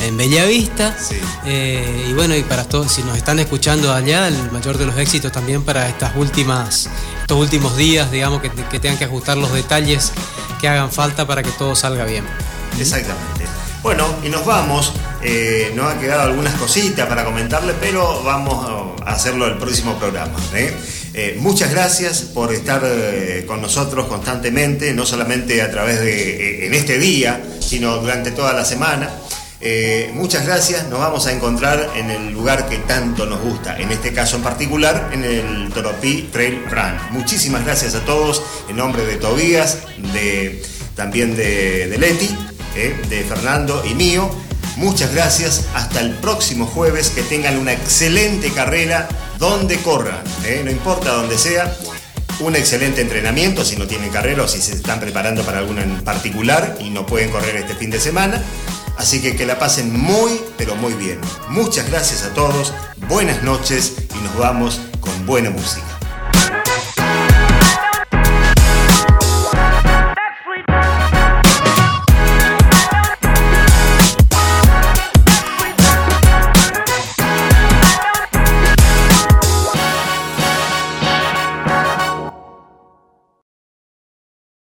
en, Bellavista. Eh, y bueno, y para todos, si nos están escuchando allá, el mayor de los éxitos también para estas últimas, estos últimos días, digamos, que, tengan que ajustar los detalles que hagan falta para que todo salga bien. Exactamente. Bueno, y nos vamos. Eh, nos ha quedado algunas cositas para comentarle, pero vamos a hacerlo el próximo programa. ¿eh? Eh, muchas gracias por estar con nosotros constantemente, no solamente a través de en este día, sino durante toda la semana. Muchas gracias, nos vamos a encontrar en el lugar que tanto nos gusta, en este caso en particular, en el Toropí Trail Run. Muchísimas gracias a todos, en nombre de Tobías, de, también de, Leti, de Fernando y mío. Muchas gracias, hasta el próximo jueves, que tengan una excelente carrera donde corran, ¿eh? no importa donde sea, un excelente entrenamiento si no tienen carrera o si se están preparando para alguno en particular y no pueden correr este fin de semana. Así que que la pasen muy, pero muy bien. Muchas gracias a todos, buenas noches y nos vamos con buena música.